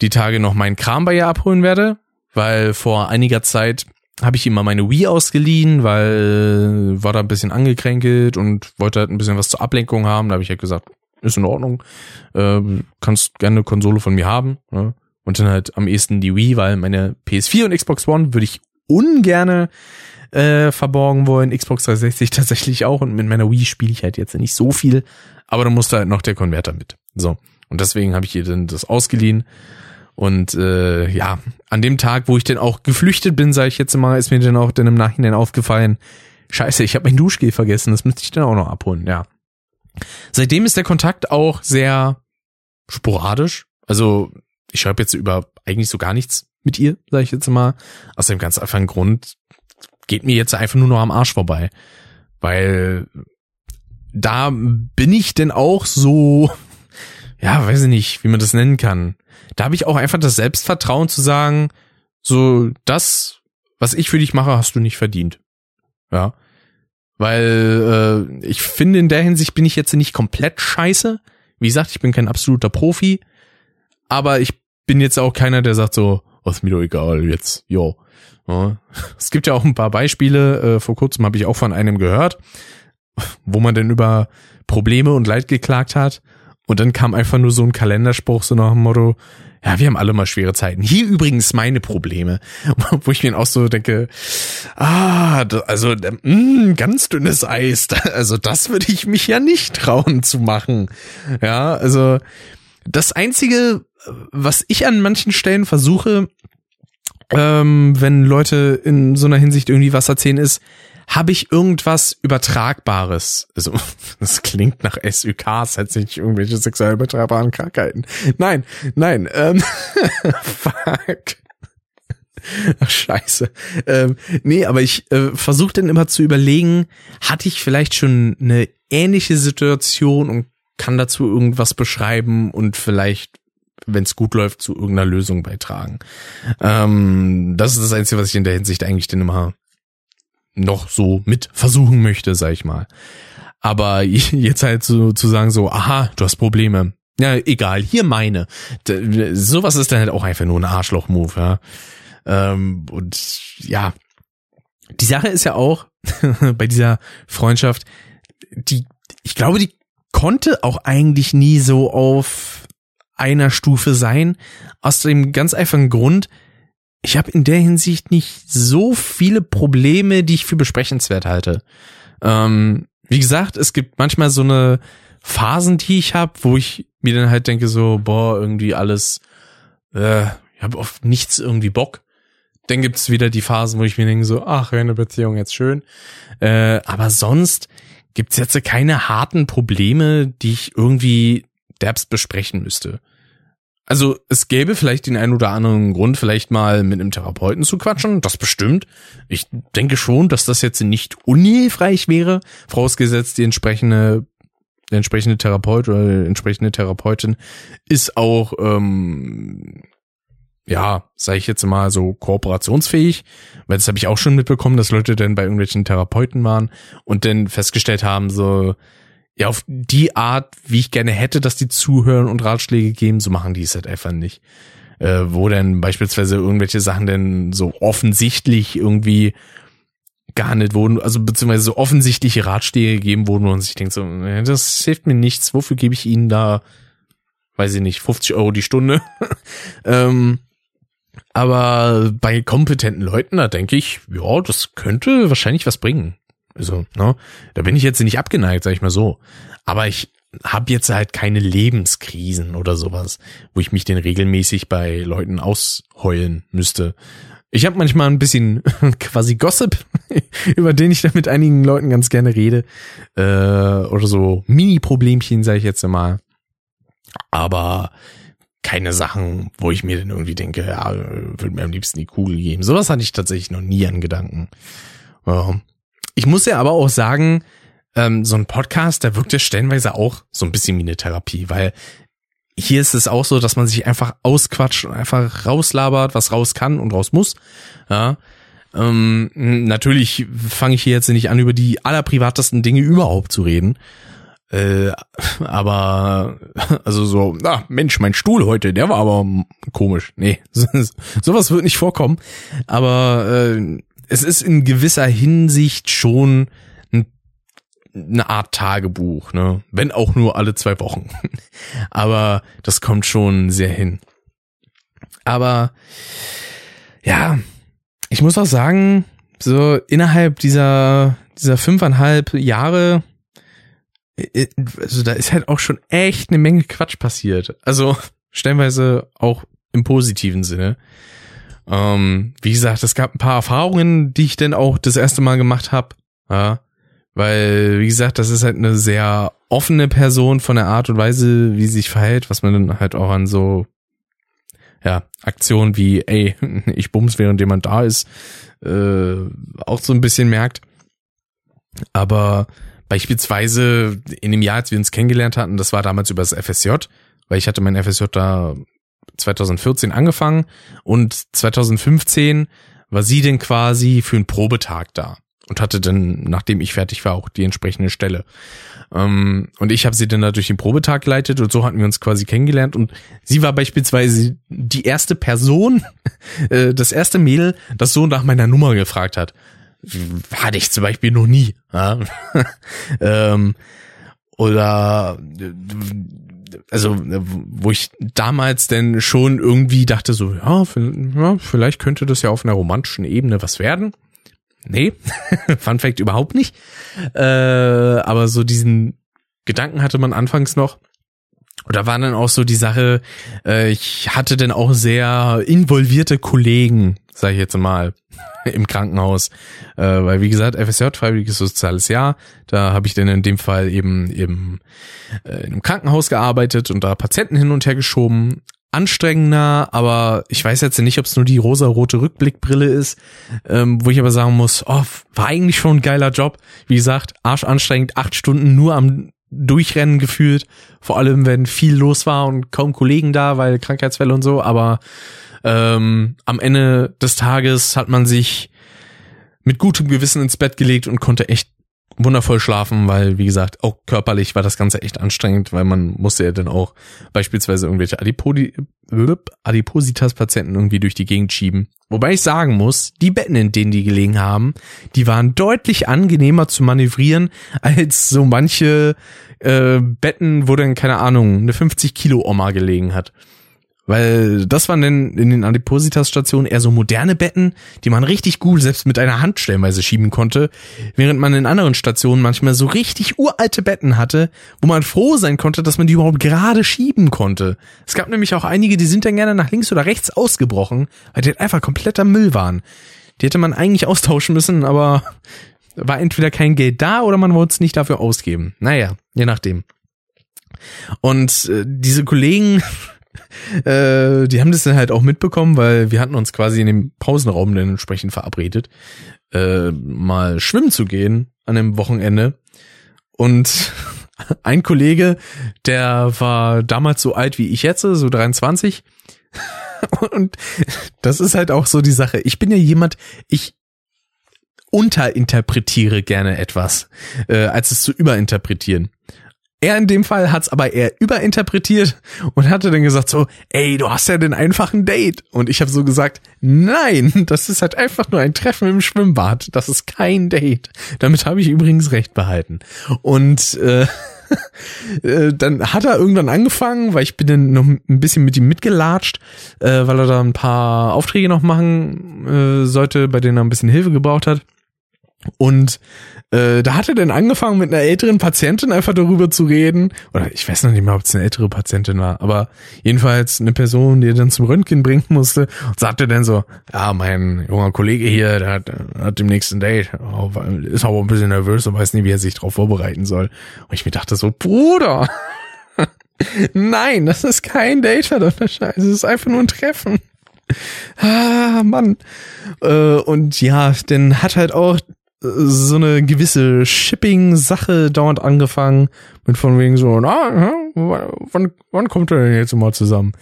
die Tage noch meinen Kram bei ihr abholen werde, weil vor einiger Zeit habe ich immer meine Wii ausgeliehen, weil äh, war da ein bisschen angekränkelt und wollte halt ein bisschen was zur Ablenkung haben. Da habe ich halt gesagt, ist in Ordnung, äh, kannst gerne eine Konsole von mir haben. Ja? Und dann halt am ehesten die Wii, weil meine PS4 und Xbox One würde ich ungerne äh, verborgen wollen. Xbox 360 *laughs* tatsächlich auch und mit meiner Wii spiele ich halt jetzt nicht so viel, aber da musste halt noch der Konverter mit. So. Und deswegen habe ich ihr dann das ausgeliehen. Und äh, ja, an dem Tag, wo ich dann auch geflüchtet bin, sage ich jetzt mal, ist mir dann auch dann im Nachhinein aufgefallen, scheiße, ich habe mein Duschgel vergessen, das müsste ich dann auch noch abholen, ja. Seitdem ist der Kontakt auch sehr sporadisch. Also ich schreibe jetzt über eigentlich so gar nichts mit ihr, sage ich jetzt mal. Aus dem ganz einfachen Grund geht mir jetzt einfach nur noch am Arsch vorbei. Weil da bin ich denn auch so, *laughs* ja, weiß ich nicht, wie man das nennen kann. Da habe ich auch einfach das Selbstvertrauen zu sagen, so das, was ich für dich mache, hast du nicht verdient. Ja. Weil äh, ich finde, in der Hinsicht bin ich jetzt nicht komplett scheiße. Wie gesagt, ich bin kein absoluter Profi, aber ich bin jetzt auch keiner, der sagt so, was mir doch egal jetzt, jo. Ja. *laughs* Es gibt ja auch ein paar Beispiele, äh, vor kurzem habe ich auch von einem gehört, wo man denn über Probleme und Leid geklagt hat und dann kam einfach nur so ein Kalenderspruch so nach dem Motto, ja, wir haben alle mal schwere Zeiten. Hier übrigens meine Probleme, *laughs* wo ich mir auch so denke, ah, also mh, mm, ganz dünnes Eis, also das würde ich mich ja nicht trauen zu machen. Ja, also das einzige, was ich an manchen Stellen versuche, ähm, wenn Leute in so einer Hinsicht irgendwie was erzählen, ist, habe ich irgendwas Übertragbares? Also, *laughs* das klingt nach SÜKs, als nicht irgendwelche sexuell übertragbaren Krankheiten. Nein, nein, ähm, *laughs* fuck. Ach, scheiße. Ähm, nee, aber ich äh, versuche dann immer zu überlegen, hatte ich vielleicht schon eine ähnliche Situation und kann dazu irgendwas beschreiben und vielleicht, wenn es gut läuft, zu irgendeiner Lösung beitragen. Ähm, das ist das Einzige, was ich in der Hinsicht eigentlich dann immer noch so mit versuchen möchte, sag ich mal. Aber *laughs* jetzt halt so zu sagen so, aha, du hast Probleme. Ja, egal, hier meine. Sowas ist dann halt auch einfach nur ein Arschloch-Move, ja. Ähm, und ja, die Sache ist ja auch *laughs* bei dieser Freundschaft, die, ich glaube, die konnte auch eigentlich nie so auf einer Stufe sein, aus dem ganz einfachen Grund, ich habe in der Hinsicht nicht so viele Probleme, die ich für besprechenswert halte. Ähm, wie gesagt, es gibt manchmal so eine Phasen, die ich habe, wo ich mir dann halt denke so, boah, irgendwie alles, äh, ich habe auf nichts irgendwie Bock. Dann gibt's wieder die Phasen, wo ich mir denke so, ach, eine Beziehung jetzt schön. Äh, aber sonst gibt's jetzt keine harten Probleme, die ich irgendwie derbst besprechen müsste. Also es gäbe vielleicht den einen oder anderen Grund, vielleicht mal mit einem Therapeuten zu quatschen, das bestimmt. Ich denke schon, dass das jetzt nicht unhilfreich wäre, vorausgesetzt die entsprechende der entsprechende Therapeut oder die entsprechende Therapeutin ist auch ähm, ja, sage ich jetzt mal so kooperationsfähig, weil das habe ich auch schon mitbekommen, dass Leute dann bei irgendwelchen Therapeuten waren und dann festgestellt haben so ja, auf die Art, wie ich gerne hätte, dass die zuhören und Ratschläge geben, so machen die es halt einfach nicht. Äh, wo denn beispielsweise irgendwelche Sachen denn so offensichtlich irgendwie nicht wurden, also beziehungsweise so offensichtliche Ratschläge gegeben wurden und sich denkt so, das hilft mir nichts, wofür gebe ich ihnen da, weiß ich nicht, 50 Euro die Stunde. *laughs* ähm, aber bei kompetenten Leuten, da denke ich, ja, das könnte wahrscheinlich was bringen. Also, ne, da bin ich jetzt nicht abgeneigt, sag ich mal so. Aber ich habe jetzt halt keine Lebenskrisen oder sowas, wo ich mich denn regelmäßig bei Leuten ausheulen müsste. Ich habe manchmal ein bisschen *laughs* quasi Gossip, *laughs* über den ich dann mit einigen Leuten ganz gerne rede. Äh, oder so Mini-Problemchen, sage ich jetzt mal. Aber keine Sachen, wo ich mir dann irgendwie denke, ja, würde mir am liebsten die Kugel geben. Sowas hatte ich tatsächlich noch nie an Gedanken. Ja. Ich muss ja aber auch sagen, ähm, so ein Podcast, der wirkt ja stellenweise auch so ein bisschen wie eine Therapie, weil hier ist es auch so, dass man sich einfach ausquatscht und einfach rauslabert, was raus kann und raus muss. Ja. Ähm, natürlich fange ich hier jetzt nicht an, über die allerprivatesten Dinge überhaupt zu reden. Äh, aber also so, ah, Mensch, mein Stuhl heute, der war aber komisch. Nee, *laughs* sowas wird nicht vorkommen. Aber äh, es ist in gewisser Hinsicht schon eine Art Tagebuch, ne? Wenn auch nur alle zwei Wochen. *laughs* Aber das kommt schon sehr hin. Aber ja, ich muss auch sagen, so innerhalb dieser, dieser fünfeinhalb Jahre, äh, also da ist halt auch schon echt eine Menge Quatsch passiert. Also stellenweise auch im positiven Sinne. Ähm, wie gesagt, es gab ein paar Erfahrungen, die ich dann auch das erste Mal gemacht habe. Ja, weil, wie gesagt, das ist halt eine sehr offene Person von der Art und Weise, wie sie sich verhält, was man dann halt auch an so ja, Aktionen wie, ey, *laughs* ich bums, während jemand da ist, äh, auch so ein bisschen merkt. Aber beispielsweise in dem Jahr, als wir uns kennengelernt hatten, das war damals über das FSJ, weil ich hatte mein FSJ da 2014 angefangen und 2015 war sie denn quasi für einen Probetag da und hatte dann, nachdem ich fertig war, auch die entsprechende Stelle. Ähm, und ich habe sie dann da durch den Probetag geleitet und so hatten wir uns quasi kennengelernt und sie war beispielsweise die erste Person, *laughs* äh, das erste Mädel, das so nach meiner Nummer gefragt hat. Hatte ich zum Beispiel noch nie. *laughs* Ähm, oder also wo ich damals denn schon irgendwie dachte so, ja, vielleicht könnte das ja auf einer romantischen Ebene was werden. Nee, *laughs* Fun Fact überhaupt nicht. Äh, aber so diesen Gedanken hatte man anfangs noch. Und da war dann auch so die Sache, äh, ich hatte dann auch sehr involvierte Kollegen, sage ich jetzt mal, *laughs* im Krankenhaus. Äh, weil wie gesagt, FSJ, Freiwilliges Soziales Jahr, da habe ich dann in dem Fall eben im, äh, einem Krankenhaus gearbeitet und da Patienten hin und her geschoben anstrengender, aber ich weiß jetzt nicht, ob es nur die rosa-rote Rückblickbrille ist, ähm, wo ich aber sagen muss, oh, war eigentlich schon ein geiler Job. Wie gesagt, arschanstrengend, acht Stunden nur am Durchrennen gefühlt, vor allem wenn viel los war und kaum Kollegen da, weil Krankheitsfälle und so, aber ähm, am Ende des Tages hat man sich mit gutem Gewissen ins Bett gelegt und konnte echt wundervoll schlafen, weil, wie gesagt, auch körperlich war das Ganze echt anstrengend, weil man musste ja dann auch beispielsweise irgendwelche Adipodi Adipositas-Patienten irgendwie durch die Gegend schieben. Wobei ich sagen muss, die Betten, in denen die gelegen haben, die waren deutlich angenehmer zu manövrieren als so manche äh, Betten, wo dann, keine Ahnung, eine 50 Kilo Oma gelegen hat. Weil das waren denn in den Adipositas-Stationen eher so moderne Betten, die man richtig gut selbst mit einer Hand stellenweise schieben konnte, während man in anderen Stationen manchmal so richtig uralte Betten hatte, wo man froh sein konnte, dass man die überhaupt gerade schieben konnte. Es gab nämlich auch einige, die sind dann gerne nach links oder rechts ausgebrochen, weil die einfach kompletter Müll waren. Die hätte man eigentlich austauschen müssen, aber war entweder kein Geld da oder man wollte es nicht dafür ausgeben. Naja, je nachdem. Und äh, diese Kollegen *laughs* äh, die haben das dann halt auch mitbekommen, weil wir hatten uns quasi in dem Pausenraum dann entsprechend verabredet, äh, mal schwimmen zu gehen an dem Wochenende. Und *laughs* ein Kollege, der war damals so alt wie ich jetzt, so 23. *laughs* Und das ist halt auch so die Sache. Ich bin ja jemand, ich unterinterpretiere gerne etwas, äh, als es zu überinterpretieren. Er in dem Fall hat's aber eher überinterpretiert und hatte dann gesagt so, ey, du hast ja den einfachen Date. Und ich habe so gesagt, nein, das ist halt einfach nur ein Treffen im Schwimmbad. Das ist kein Date. Damit habe ich übrigens recht behalten. Und äh, *laughs* äh, dann hat er irgendwann angefangen, weil ich bin dann noch ein bisschen mit ihm mitgelatscht, äh, weil er da ein paar Aufträge noch machen äh, sollte, bei denen er ein bisschen Hilfe gebraucht hat. Und äh, da hat er dann angefangen, mit einer älteren Patientin einfach darüber zu reden. Oder ich weiß noch nicht mehr, ob es eine ältere Patientin war, aber jedenfalls eine Person, die er dann zum Röntgen bringen musste, und sagte dann so, ja, mein junger Kollege hier, der hat, hat dem nächsten Date, oh, ist aber ein bisschen nervös und weiß nicht, wie er sich darauf vorbereiten soll. Und ich mir dachte so, Bruder, *laughs* nein, das ist kein Date, verdammter Scheiße, es ist einfach nur ein Treffen. Ah, Mann. Äh, und ja, dann hat halt auch so eine gewisse Shipping-Sache dauernd angefangen, mit von wegen so, na, wann, wann kommt er denn jetzt mal zusammen?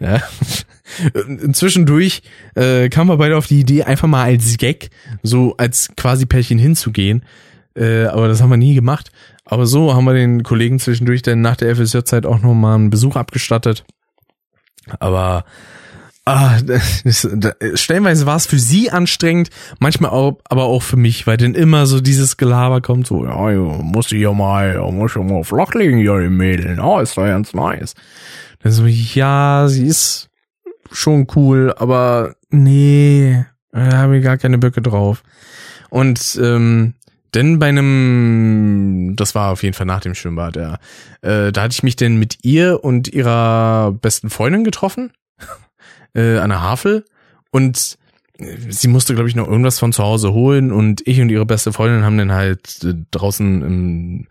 Ja. *laughs* Zwischendurch äh, kam wir beide auf die Idee, einfach mal als Gag, so als quasi Pärchen hinzugehen. Äh, aber das haben wir nie gemacht. Aber so haben wir den Kollegen zwischendurch dann nach der FSJ-Zeit auch nochmal einen Besuch abgestattet. Aber Ah, das, das, stellenweise war es für sie anstrengend, manchmal auch, aber auch für mich, weil dann immer so dieses Gelaber kommt, so, ja, muss ich ja mal, muss ich ja mal flachlegen, ja, die Mädel, oh, ist doch ganz nice. Dann so, ja, sie ist schon cool, aber nee, da habe ich gar keine Böcke drauf. Und ähm, denn bei einem, das war auf jeden Fall nach dem Schwimmbad, ja, äh, da hatte ich mich denn mit ihr und ihrer besten Freundin getroffen äh, an der Havel und äh, sie musste, glaube ich, noch irgendwas von zu Hause holen und ich und ihre beste Freundin haben dann halt äh, draußen im,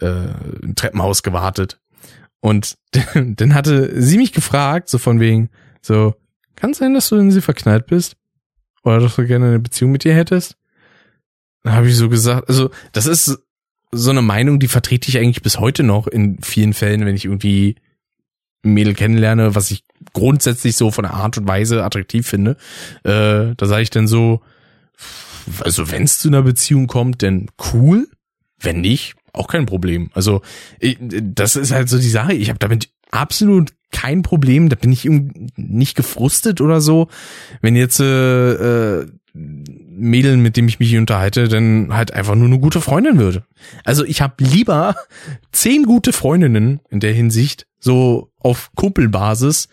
äh, im Treppenhaus gewartet. Und *laughs* dann hatte sie mich gefragt, so von wegen, so, Kann sein, dass du in sie verknallt bist? Oder dass du gerne eine Beziehung mit ihr hättest? Dann habe ich so gesagt, also das ist so eine Meinung, die vertrete ich eigentlich bis heute noch in vielen Fällen, wenn ich irgendwie Mädel kennenlerne, was ich grundsätzlich so von der Art und Weise attraktiv finde. Äh, da sage ich dann so, also wenn es zu einer Beziehung kommt, dann cool. Wenn nicht, auch kein Problem. Also ich, das ist halt so die Sache. Ich habe damit absolut kein Problem. Da bin ich nicht gefrustet oder so. Wenn jetzt äh, äh, Mädel, mit dem ich mich unterhalte, dann halt einfach nur eine gute Freundin würde. Also ich habe lieber zehn gute Freundinnen in der Hinsicht, so auf Kumpelbasis,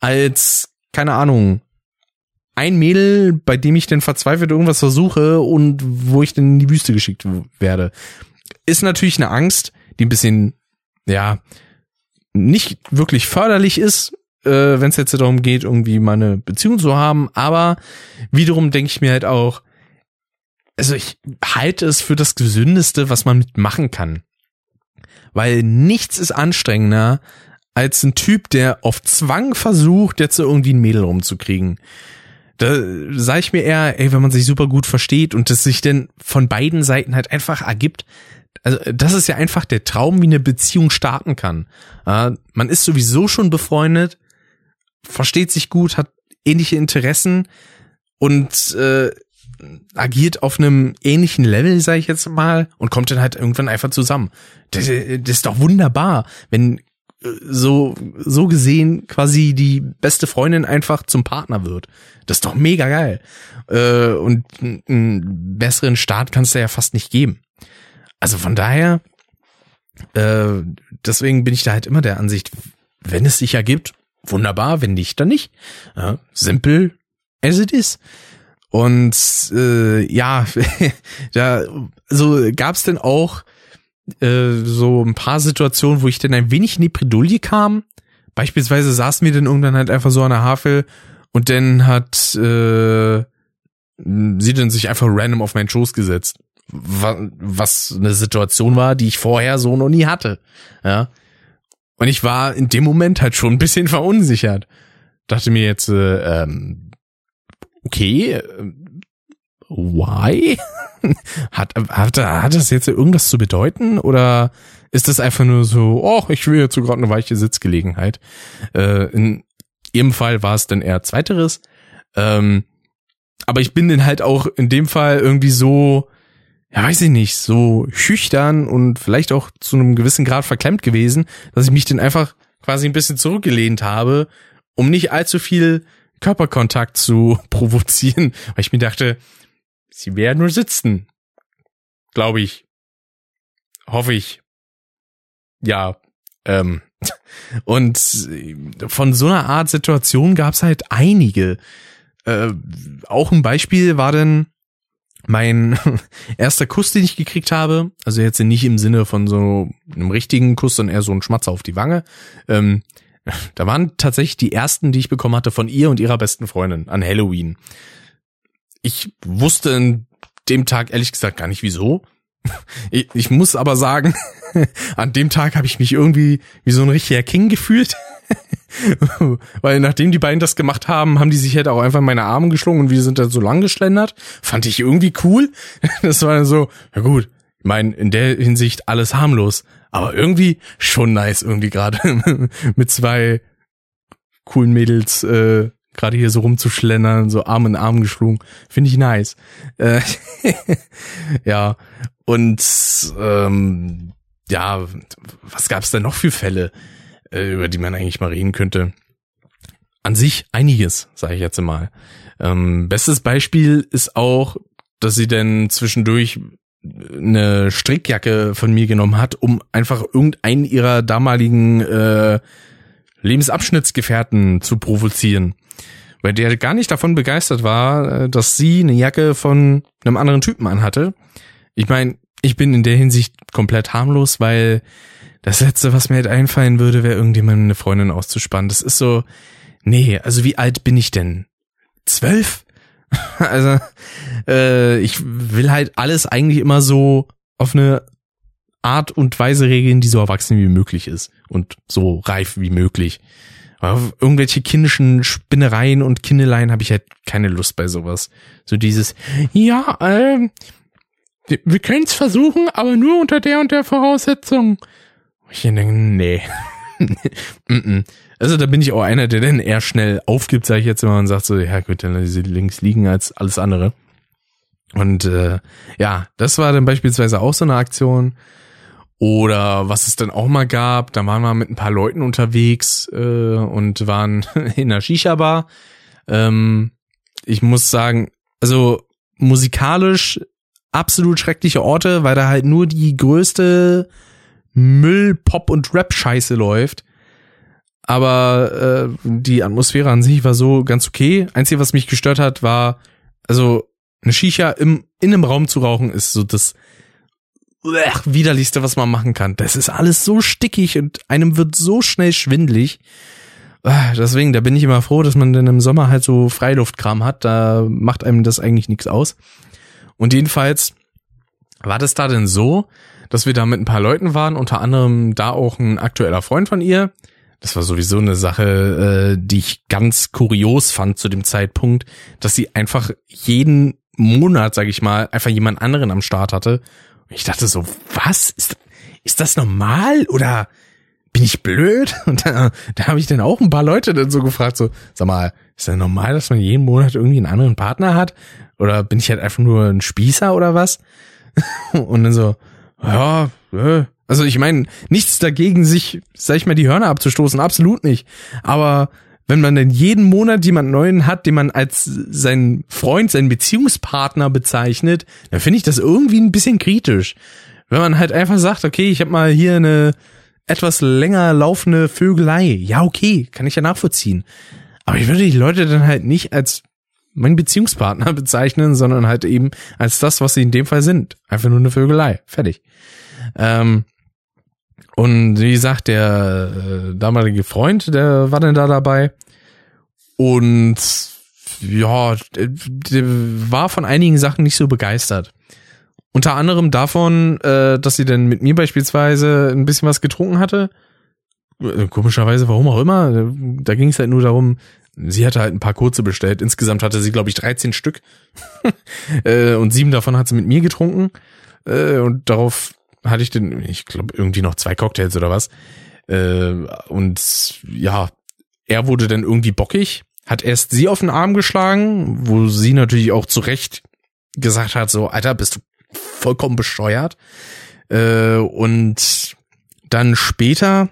als, keine Ahnung, ein Mädel, bei dem ich dann verzweifelt irgendwas versuche und wo ich dann in die Wüste geschickt werde. Ist natürlich eine Angst, die ein bisschen, ja, nicht wirklich förderlich ist, äh, wenn es jetzt darum geht, irgendwie mal eine Beziehung zu haben. Aber wiederum denke ich mir halt auch, also ich halte es für das Gesündeste, was man mitmachen kann. Weil nichts ist anstrengender als ein Typ, der auf Zwang versucht, jetzt irgendwie ein Mädel rumzukriegen. Da sage ich mir eher, ey, wenn man sich super gut versteht und es sich denn von beiden Seiten halt einfach ergibt, also das ist ja einfach der Traum, wie eine Beziehung starten kann. Äh, man ist sowieso schon befreundet, versteht sich gut, hat ähnliche Interessen und äh, agiert auf einem ähnlichen Level, sage ich jetzt mal, und kommt dann halt irgendwann einfach zusammen. Das, das ist doch wunderbar, wenn äh, so so gesehen quasi die beste Freundin einfach zum Partner wird. Das ist doch mega geil. Äh, und einen besseren Start kannst du ja fast nicht geben. Also von daher, äh, deswegen bin ich da halt immer der Ansicht, wenn es sich ergibt, wunderbar, wenn nicht, dann nicht. Ja, simpel as it is. Und äh, ja, *laughs* da so gab's denn auch äh, so ein paar Situationen, wo ich dann ein wenig in die Bredouille kam. Beispielsweise saßen wir dann irgendwann halt einfach so an der Havel und dann hat äh, sie dann sich einfach random auf meinen Schoß gesetzt was eine Situation war, die ich vorher so noch nie hatte. Ja. Und ich war in dem Moment halt schon ein bisschen verunsichert. Dachte mir jetzt, äh, ähm, okay, äh, why? *laughs* hat, hat, hat das jetzt irgendwas zu bedeuten? Oder ist das einfach nur so, oh, ich will jetzt so gerade eine weiche Sitzgelegenheit? Äh, in ihrem Fall war es dann eher zweiteres. Ähm, aber ich bin dann halt auch in dem Fall irgendwie so, ja, weiß ich nicht, so schüchtern und vielleicht auch zu einem gewissen Grad verklemmt gewesen, dass ich mich dann einfach quasi ein bisschen zurückgelehnt habe, um nicht allzu viel Körperkontakt zu *laughs* provozieren, weil ich mir dachte, sie werden nur sitzen. Glaube ich. Hoffe ich. Ja. Ähm. *laughs* Und von so einer Art Situation gab es halt einige. Äh, auch ein Beispiel war dann, mein *laughs* erster Kuss, den ich gekriegt habe, also jetzt nicht im Sinne von so einem richtigen Kuss, sondern eher so ein Schmatzer auf die Wange, ähm, *laughs* da waren tatsächlich die ersten, die ich bekommen hatte von ihr und ihrer besten Freundin an Halloween. Ich wusste an dem Tag ehrlich gesagt gar nicht wieso. *laughs* Ich, ich muss aber sagen, *laughs* an dem Tag habe ich mich irgendwie wie so ein richtiger King gefühlt. Weil nachdem die beiden das gemacht haben, haben die sich halt auch einfach in meine Arme geschlungen und wir sind da so lang geschlendert. Fand ich irgendwie cool. Das war dann so, ja gut, ich meine, in der Hinsicht alles harmlos. Aber irgendwie schon nice, irgendwie gerade *laughs* mit zwei coolen Mädels äh, gerade hier so rumzuschlendern, so Arm in Arm geschlungen. Finde ich nice. Äh, *laughs* ja, und ähm, ja, was gab's denn noch für Fälle? äh, über die man eigentlich mal reden könnte. An sich einiges, sage ich jetzt mal. Ähm, bestes Beispiel ist auch, dass sie denn zwischendurch eine Strickjacke von mir genommen hat, um einfach irgendeinen ihrer damaligen äh, Lebensabschnittsgefährten zu provozieren. Weil der gar nicht davon begeistert war, äh, dass sie eine Jacke von einem anderen Typen anhatte. Ich meine, ich bin in der Hinsicht komplett harmlos, weil das Letzte, was mir halt einfallen würde, wäre irgendjemandem eine Freundin auszuspannen. Das ist so, nee, also wie alt bin ich denn? Zwölf? *laughs* also, äh, ich will halt alles eigentlich immer so auf eine Art und Weise regeln, die so erwachsen wie möglich ist und so reif wie möglich. Aber irgendwelche kindischen Spinnereien und Kindeleien habe ich halt keine Lust bei sowas. So dieses, ja, ähm, wir können es versuchen, aber nur unter der und der Voraussetzung. Ich denke, nee. *laughs* also da bin ich auch einer, der dann eher schnell aufgibt, sage ich jetzt immer, und sagt so, ja gut, dann lasse ich links liegen als alles andere. Und äh, ja, das war dann beispielsweise auch so eine Aktion. Oder was es dann auch mal gab, da waren wir mit ein paar Leuten unterwegs äh, und waren *laughs* in der Shisha-Bar. Ähm, ich muss sagen, also musikalisch absolut schreckliche Orte, weil da halt nur die größte Müll, Pop und Rap-Scheiße läuft. Aber äh, die Atmosphäre an sich war so ganz okay. Einzige, was mich gestört hat, war, also eine Shisha im, in einem Raum zu rauchen, ist so das Blech, widerlichste, was man machen kann. Das ist alles so stickig und einem wird so schnell schwindlig. Deswegen, da bin ich immer froh, dass man dann im Sommer halt so Freiluftkram hat. Da macht einem das eigentlich nichts aus. Und jedenfalls war das da denn so, dass wir da mit ein paar Leuten waren, unter anderem da auch ein aktueller Freund von ihr. Das war sowieso eine Sache, äh, die ich ganz kurios fand zu dem Zeitpunkt, dass sie einfach jeden Monat, sag ich mal, einfach jemand anderen am Start hatte ich dachte so, was? Ist, ist das normal oder bin ich blöd? *laughs* Und da, da habe ich dann auch ein paar Leute dann so gefragt, so, sag mal, ist das normal, dass man jeden Monat irgendwie einen anderen Partner hat? Oder bin ich halt einfach nur ein Spießer oder was? *laughs* Und dann so, ja, äh. Also ich meine, nichts dagegen, sich, sag ich mal, die Hörner abzustoßen, absolut nicht. Aber wenn man denn jeden Monat jemand neuen hat, den man als seinen Freund, seinen Beziehungspartner bezeichnet, dann finde ich das irgendwie ein bisschen kritisch. Wenn man halt einfach sagt, okay, ich habe mal hier eine etwas länger laufende Vögelei. Ja, okay, kann ich ja nachvollziehen. Aber ich würde die Leute dann halt nicht als meinen Beziehungspartner *laughs* bezeichnen, sondern halt eben als das, was sie in dem Fall sind. Einfach nur eine Vögelei. Fertig. Ähm, und wie gesagt, der äh, damalige Freund, der war dann da dabei. Und ja, der, war von einigen Sachen nicht so begeistert. Unter anderem davon, äh, dass sie dann mit mir beispielsweise ein bisschen was getrunken hatte. Äh, komischerweise, warum auch immer. Da ging es halt nur darum, sie hatte halt ein paar kurze bestellt. Insgesamt hatte sie, glaube ich, 13 Stück. *laughs* äh, und sieben davon hat sie mit mir getrunken. Äh, und darauf hatte ich den, ich glaube, irgendwie noch zwei Cocktails oder was. Äh, und ja, er wurde dann irgendwie bockig, hat erst sie auf den Arm geschlagen, wo sie natürlich auch zu Recht gesagt hat, so, Alter, bist du vollkommen bescheuert. Äh, und dann später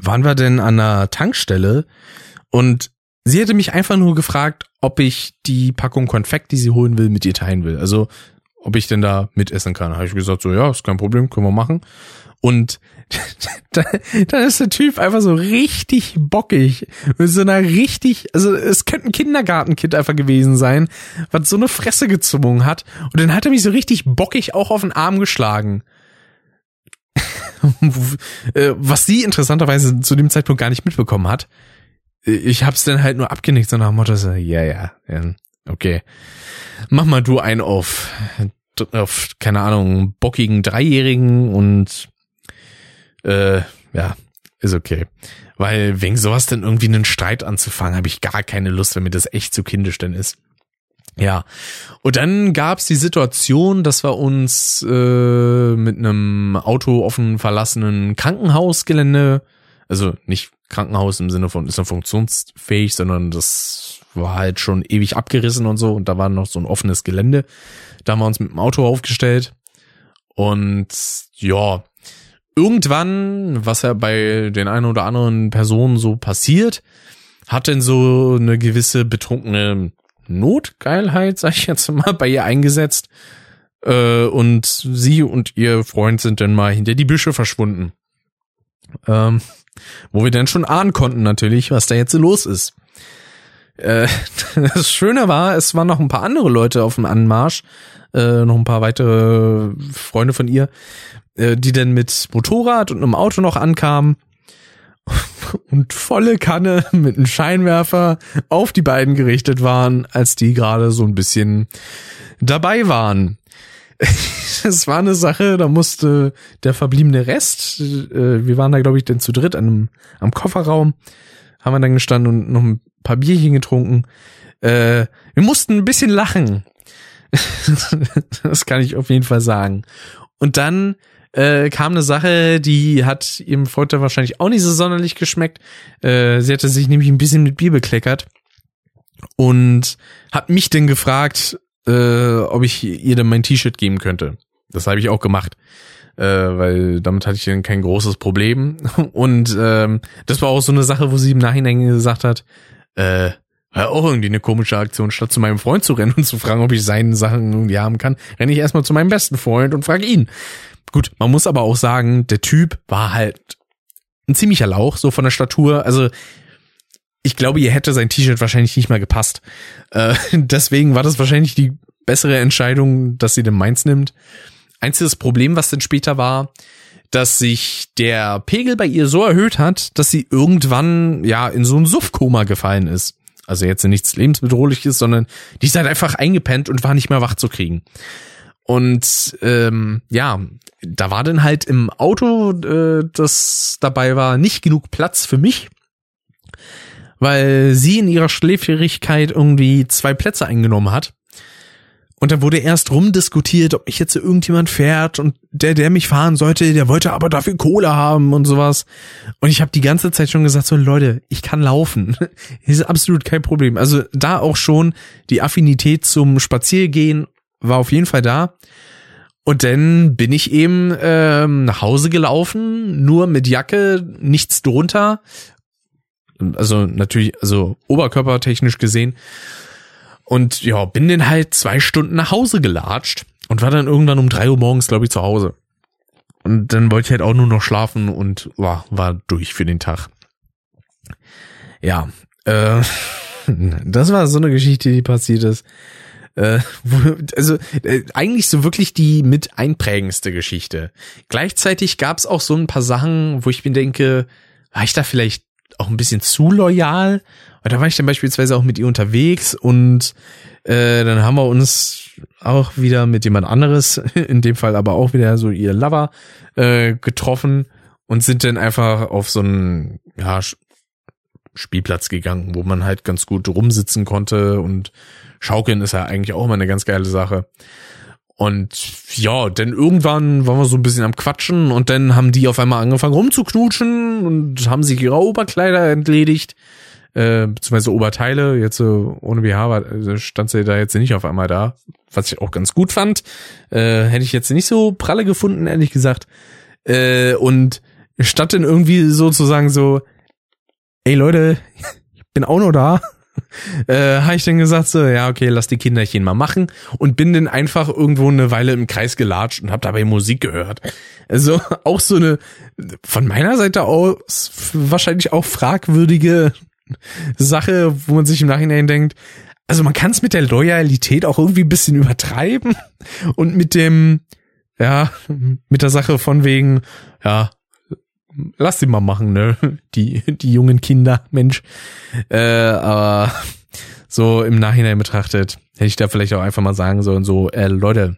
waren wir denn an einer Tankstelle und sie hätte mich einfach nur gefragt, ob ich die Packung Konfekt, die sie holen will, mit ihr teilen will. Also ob ich denn da mitessen kann. Habe ich gesagt, so ja, ist kein Problem, können wir machen. Und *laughs* dann ist der Typ einfach so richtig bockig. Mit so einer richtig, also es könnte ein Kindergartenkind einfach gewesen sein, was so eine Fresse gezwungen hat. Und dann hat er mich so richtig bockig auch auf den Arm geschlagen. *laughs* Äh, was sie interessanterweise zu dem Zeitpunkt gar nicht mitbekommen hat. Ich hab's dann halt nur abgenickt, so nach dem Motto so, ja, ja, ja okay. Mach mal du ein auf, auf keine Ahnung, bockigen Dreijährigen und äh, ja, ist okay. Weil wegen sowas dann irgendwie einen Streit anzufangen, habe ich gar keine Lust, wenn mir das echt zu kindisch denn ist. Ja, und dann gab's die Situation, dass wir uns äh, mit einem Auto einem verlassenen Krankenhausgelände, also nicht Krankenhaus im Sinne von ist er funktionsfähig, sondern das war halt schon ewig abgerissen und so und da war noch so ein offenes Gelände. Da haben wir uns mit dem Auto aufgestellt und ja, irgendwann, was ja bei den einen oder anderen Personen so passiert, hat denn so eine gewisse betrunkene Notgeilheit, sag ich jetzt mal, bei ihr eingesetzt. Äh, und sie und ihr Freund sind dann mal hinter die Büsche verschwunden. Ähm, wo wir dann schon ahnen konnten natürlich, was da jetzt so los ist. Äh, *laughs* das Schöne war, es waren noch ein paar andere Leute auf dem Anmarsch, äh, noch ein paar weitere Freunde von ihr, äh, die dann mit Motorrad und einem Auto noch ankamen *laughs* und volle Kanne mit einem Scheinwerfer auf die beiden gerichtet waren, als die gerade so ein bisschen dabei waren. *laughs* Es war eine Sache, da musste der verbliebene Rest, äh, wir waren da glaube ich denn zu dritt an einem, am Kofferraum, haben wir dann gestanden und noch ein paar Bierchen getrunken. Äh, wir mussten ein bisschen lachen. *laughs* das kann ich auf jeden Fall sagen. Und dann äh, kam eine Sache, die hat ihrem Freund wahrscheinlich auch nicht so sonderlich geschmeckt. Äh, sie hatte sich nämlich ein bisschen mit Bier bekleckert und hat mich dann gefragt, äh, ob ich ihr dann mein T-Shirt geben könnte. Das habe ich auch gemacht, äh, weil damit hatte ich dann kein großes Problem. *laughs* Und ähm, das war auch so eine Sache, wo sie im Nachhinein gesagt hat, äh, war auch irgendwie eine komische Aktion. Statt zu meinem Freund zu rennen und zu fragen, ob ich seine Sachen irgendwie haben kann, renne ich erstmal zu meinem besten Freund und frage ihn. Gut, man muss aber auch sagen, der Typ war halt ein ziemlicher Lauch, so von der Statur. Also ich glaube, ihr hätte sein T-Shirt wahrscheinlich nicht mehr gepasst. Äh, *laughs* deswegen war das wahrscheinlich die bessere Entscheidung, dass sie den Mainz nimmt. Einziges Problem, was dann später war, dass sich der Pegel bei ihr so erhöht hat, dass sie irgendwann ja in so ein Suffkoma gefallen ist. Also jetzt nichts lebensbedrohliches, sondern die ist halt einfach eingepennt und war nicht mehr wach zu kriegen. Und ähm, ja, da war dann halt im Auto, äh, das dabei war, nicht genug Platz für mich, weil sie in ihrer Schläfrigkeit irgendwie zwei Plätze eingenommen hat. Und dann wurde erst rumdiskutiert, ob mich jetzt irgendjemand fährt und der, der mich fahren sollte, der wollte aber dafür Kohle haben und sowas. Und ich habe die ganze Zeit schon gesagt, so Leute, ich kann laufen. *laughs* ist absolut kein Problem. Also da auch schon die Affinität zum Spaziergehen war auf jeden Fall da. Und dann bin ich eben ähm, nach Hause gelaufen, nur mit Jacke, nichts drunter. Also natürlich, also oberkörpertechnisch gesehen. Und ja, bin dann halt zwei Stunden nach Hause gelatscht und war dann irgendwann um drei Uhr morgens, glaube ich, zu Hause. Und dann wollte ich halt auch nur noch schlafen und war, war durch für den Tag. Ja, äh, *laughs* das war so eine Geschichte, die passiert ist. Äh, also äh, eigentlich so wirklich die mit einprägendste Geschichte. Gleichzeitig gab es auch so ein paar Sachen, wo ich mir denke, war ich da vielleicht auch ein bisschen zu loyal? Weil da war ich dann beispielsweise auch mit ihr unterwegs und äh, dann haben wir uns auch wieder mit jemand anderes, *laughs* in dem Fall aber auch wieder so ihr Lover, äh, getroffen und sind dann einfach auf so einen ja, Spielplatz gegangen, wo man halt ganz gut rumsitzen konnte und Schaukeln ist ja eigentlich auch immer eine ganz geile Sache. Und ja, denn irgendwann waren wir so ein bisschen am Quatschen und dann haben die auf einmal angefangen rumzuknutschen und haben sich ihre Oberkleider entledigt, äh, beziehungsweise Oberteile. Jetzt so ohne BH war, äh, stand sie da jetzt nicht auf einmal da, was ich auch ganz gut fand. Äh, hätte ich jetzt nicht so pralle gefunden, ehrlich gesagt. Äh, und statt dann irgendwie sozusagen so, ey Leute, *laughs* ich bin auch noch da äh, habe ich dann gesagt so, ja, okay, lass die Kinderchen mal machen und bin dann einfach irgendwo eine Weile im Kreis gelatscht und habe dabei Musik gehört. Also *laughs* auch so eine von meiner Seite aus wahrscheinlich auch fragwürdige Sache, wo man sich im Nachhinein denkt, also man kann es mit der Loyalität auch irgendwie ein bisschen übertreiben und mit dem, ja, mit der Sache von wegen, ja, lass sie mal machen, ne? Die, die jungen Kinder, Mensch. Äh, aber so im Nachhinein betrachtet, hätte ich da vielleicht auch einfach mal sagen sollen, so, äh, Leute,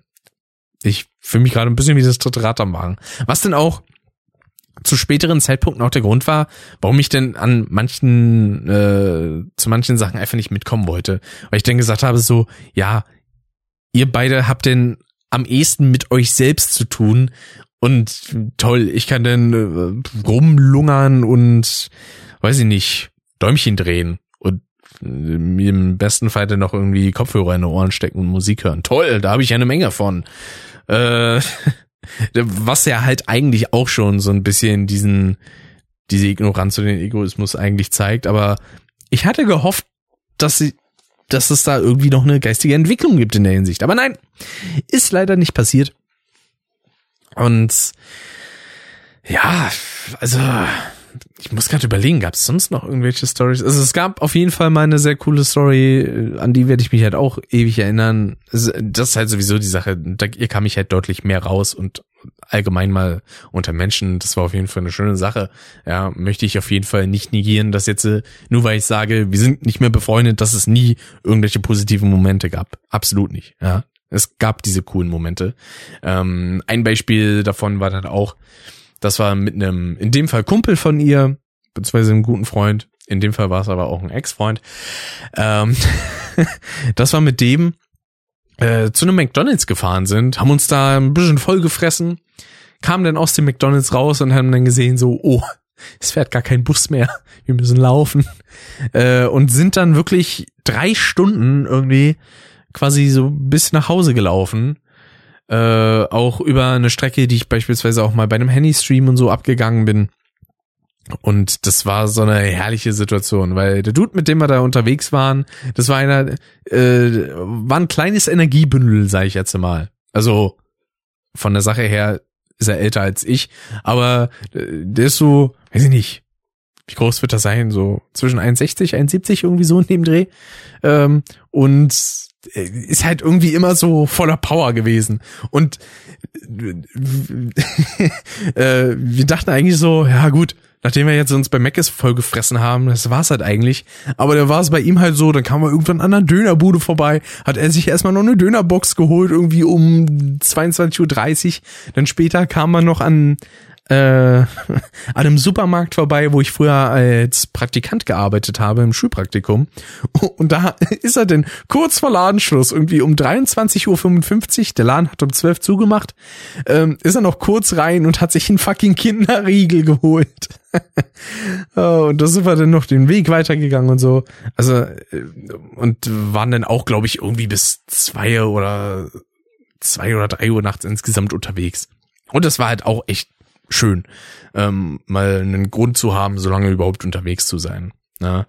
ich fühle mich gerade ein bisschen wie das dritte Rad am Wagen. Was denn auch zu späteren Zeitpunkten auch der Grund war, warum ich denn an manchen, äh, zu manchen Sachen einfach nicht mitkommen wollte. Weil ich dann gesagt habe, so, ja, ihr beide habt denn am ehesten mit euch selbst zu tun und toll, ich kann dann äh, rumlungern und weiß ich nicht, Däumchen drehen und mir im besten Fall dann noch irgendwie Kopfhörer in die Ohren stecken und Musik hören. Toll, da habe ich eine Menge von. Äh, *laughs* was ja halt eigentlich auch schon so ein bisschen diesen diese Ignoranz und den Egoismus eigentlich zeigt, aber ich hatte gehofft, dass sie dass es da irgendwie noch eine geistige Entwicklung gibt in der Hinsicht. Aber nein, ist leider nicht passiert. Und ja, also ich muss gerade überlegen, gab es sonst noch irgendwelche Stories? Also es gab auf jeden Fall mal eine sehr coole Story, an die werde ich mich halt auch ewig erinnern. Das ist halt sowieso die Sache, da, kam ich halt deutlich mehr raus und allgemein mal unter Menschen, das war auf jeden Fall eine schöne Sache. Ja, möchte ich auf jeden Fall nicht negieren, dass jetzt nur weil ich sage, wir sind nicht mehr befreundet, dass es nie irgendwelche positiven Momente gab. Absolut nicht. Ja, es gab diese coolen Momente. Ähm, ein Beispiel davon war dann auch, das war mit einem, in dem Fall Kumpel von ihr, beziehungsweise einem guten Freund, In dem Fall war es aber auch ein Ex-Freund. Ähm, *laughs* das war mit dem äh, zu einem McDonalds gefahren sind, haben uns da ein bisschen vollgefressen, kamen dann aus dem McDonalds raus und haben dann gesehen so, oh, es fährt gar kein Bus mehr, wir müssen laufen. Äh, und sind dann wirklich drei Stunden irgendwie quasi so bis nach Hause gelaufen. Äh, auch über eine Strecke, die ich beispielsweise auch mal bei einem Handy-Stream und so abgegangen bin. Und das war so eine herrliche Situation, weil der Dude, mit dem wir da unterwegs waren, das war einer, äh, war ein kleines Energiebündel, sag ich jetzt mal. Also von der Sache her ist er älter als ich, aber äh, der ist so, weiß ich nicht, wie groß wird das sein? So zwischen 1,60, 1,70 irgendwie so in dem Dreh. Ähm, und ist halt irgendwie immer so voller Power gewesen. Und *laughs* äh, wir dachten eigentlich so, ja gut, nachdem wir jetzt uns bei Meckes voll gefressen haben, das war's halt eigentlich. Aber da war es bei ihm halt so, dann kam er irgendwann an einer Dönerbude vorbei, hat er sich erstmal noch eine Dönerbox geholt, irgendwie um 22.30 Uhr. Dann später kam man noch an, äh, *laughs* an einem Supermarkt vorbei, wo ich früher als Praktikant gearbeitet habe im Schulpraktikum. *laughs* Und da ist er denn kurz vor Ladenschluss, irgendwie um 23.55 Uhr, der Laden hat um 12 zugemacht, ähm, ist er noch kurz rein und hat sich einen fucking Kinderriegel geholt. *laughs* oh, und da sind wir dann noch den Weg weitergegangen und so. Also, äh, und waren dann auch, glaube ich, irgendwie bis zwei oder zwei oder drei Uhr nachts insgesamt unterwegs. Und das war halt auch echt schön, ähm, mal einen Grund zu haben, so lange überhaupt unterwegs zu sein. Ja. Ne?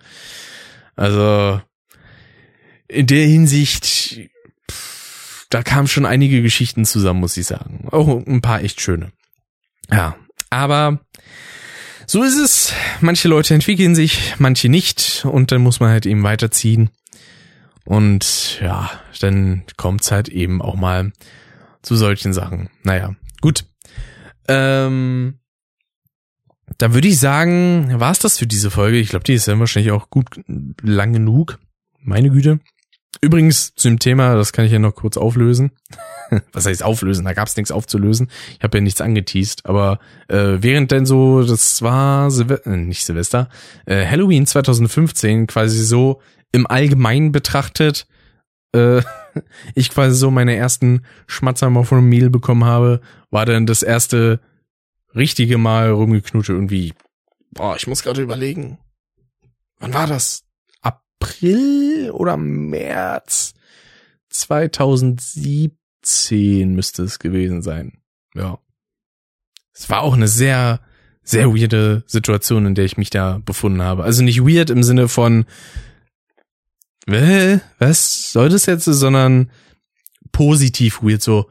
Also in der Hinsicht, pff, da kamen schon einige Geschichten zusammen, muss ich sagen. Auch ein paar echt schöne. Ja, aber so ist es. Manche Leute entwickeln sich, manche nicht und dann muss man halt eben weiterziehen. Und ja, dann kommt's halt eben auch mal zu solchen Sachen. Naja, gut. Ähm, da würde ich sagen, war's das für diese Folge. Ich glaube, die ist ja wahrscheinlich auch gut lang genug. Meine Güte. Übrigens zu dem Thema, das kann ich ja noch kurz auflösen. *laughs* Was heißt auflösen? Da gab's nichts aufzulösen. Ich habe ja nichts angeteased, aber äh, während denn so, das war Silve äh, nicht Silvester, äh, Halloween 2015 quasi so im Allgemeinen betrachtet, äh, *laughs* *laughs* ich quasi so meine ersten Schmatzer mal von Mehl bekommen habe, war dann das erste richtige Mal rumgeknutsche irgendwie. Boah, ich muss gerade überlegen. Wann war das? April oder März 2017 müsste es gewesen sein. Ja. Es war auch eine sehr, sehr weirde Situation, in der ich mich da befunden habe. Also nicht weird im Sinne von, was soll das jetzt, sondern positiv weird, so,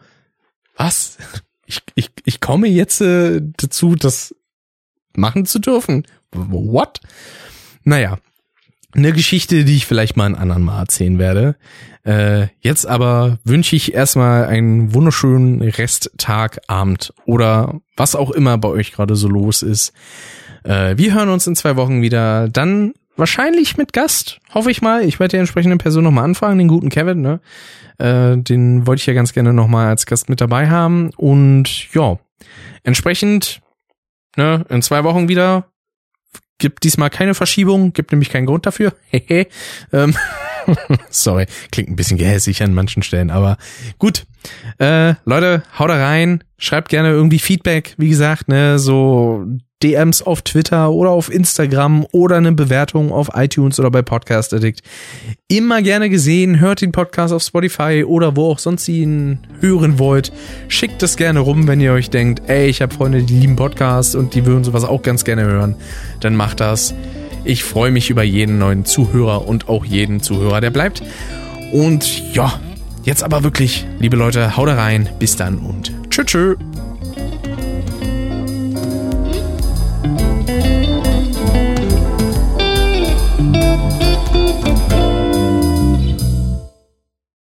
was? Ich, ich, ich komme jetzt äh, dazu, das machen zu dürfen. What? Naja, eine Geschichte, die ich vielleicht mal ein anderen Mal erzählen werde. Äh, jetzt aber wünsche ich erstmal einen wunderschönen Resttag, Abend oder was auch immer bei euch gerade so los ist. Äh, wir hören uns in zwei Wochen wieder. Dann wahrscheinlich mit Gast, hoffe ich mal. Ich werde die entsprechende Person nochmal anfragen, den guten Kevin, ne? Äh, den wollte ich ja ganz gerne nochmal als Gast mit dabei haben. Und ja, entsprechend, ne, in zwei Wochen wieder. Gibt diesmal keine Verschiebung, gibt nämlich keinen Grund dafür. *laughs* ähm, *laughs* sorry, klingt ein bisschen gehässig an manchen Stellen, aber gut. Äh, Leute, haut da rein, schreibt gerne irgendwie Feedback, wie gesagt, ne, so DMs auf Twitter oder auf Instagram oder eine Bewertung auf iTunes oder bei Podcast Addict. Immer gerne gesehen. Hört den Podcast auf Spotify oder wo auch sonst ihr ihn hören wollt. Schickt es gerne rum, wenn ihr euch denkt, ey, ich habe Freunde, die lieben Podcasts und die würden sowas auch ganz gerne hören. Dann macht das. Ich freue mich über jeden neuen Zuhörer und auch jeden Zuhörer, der bleibt. Und ja, Jetzt aber wirklich, liebe Leute, haut rein. Bis dann und tschö tschö.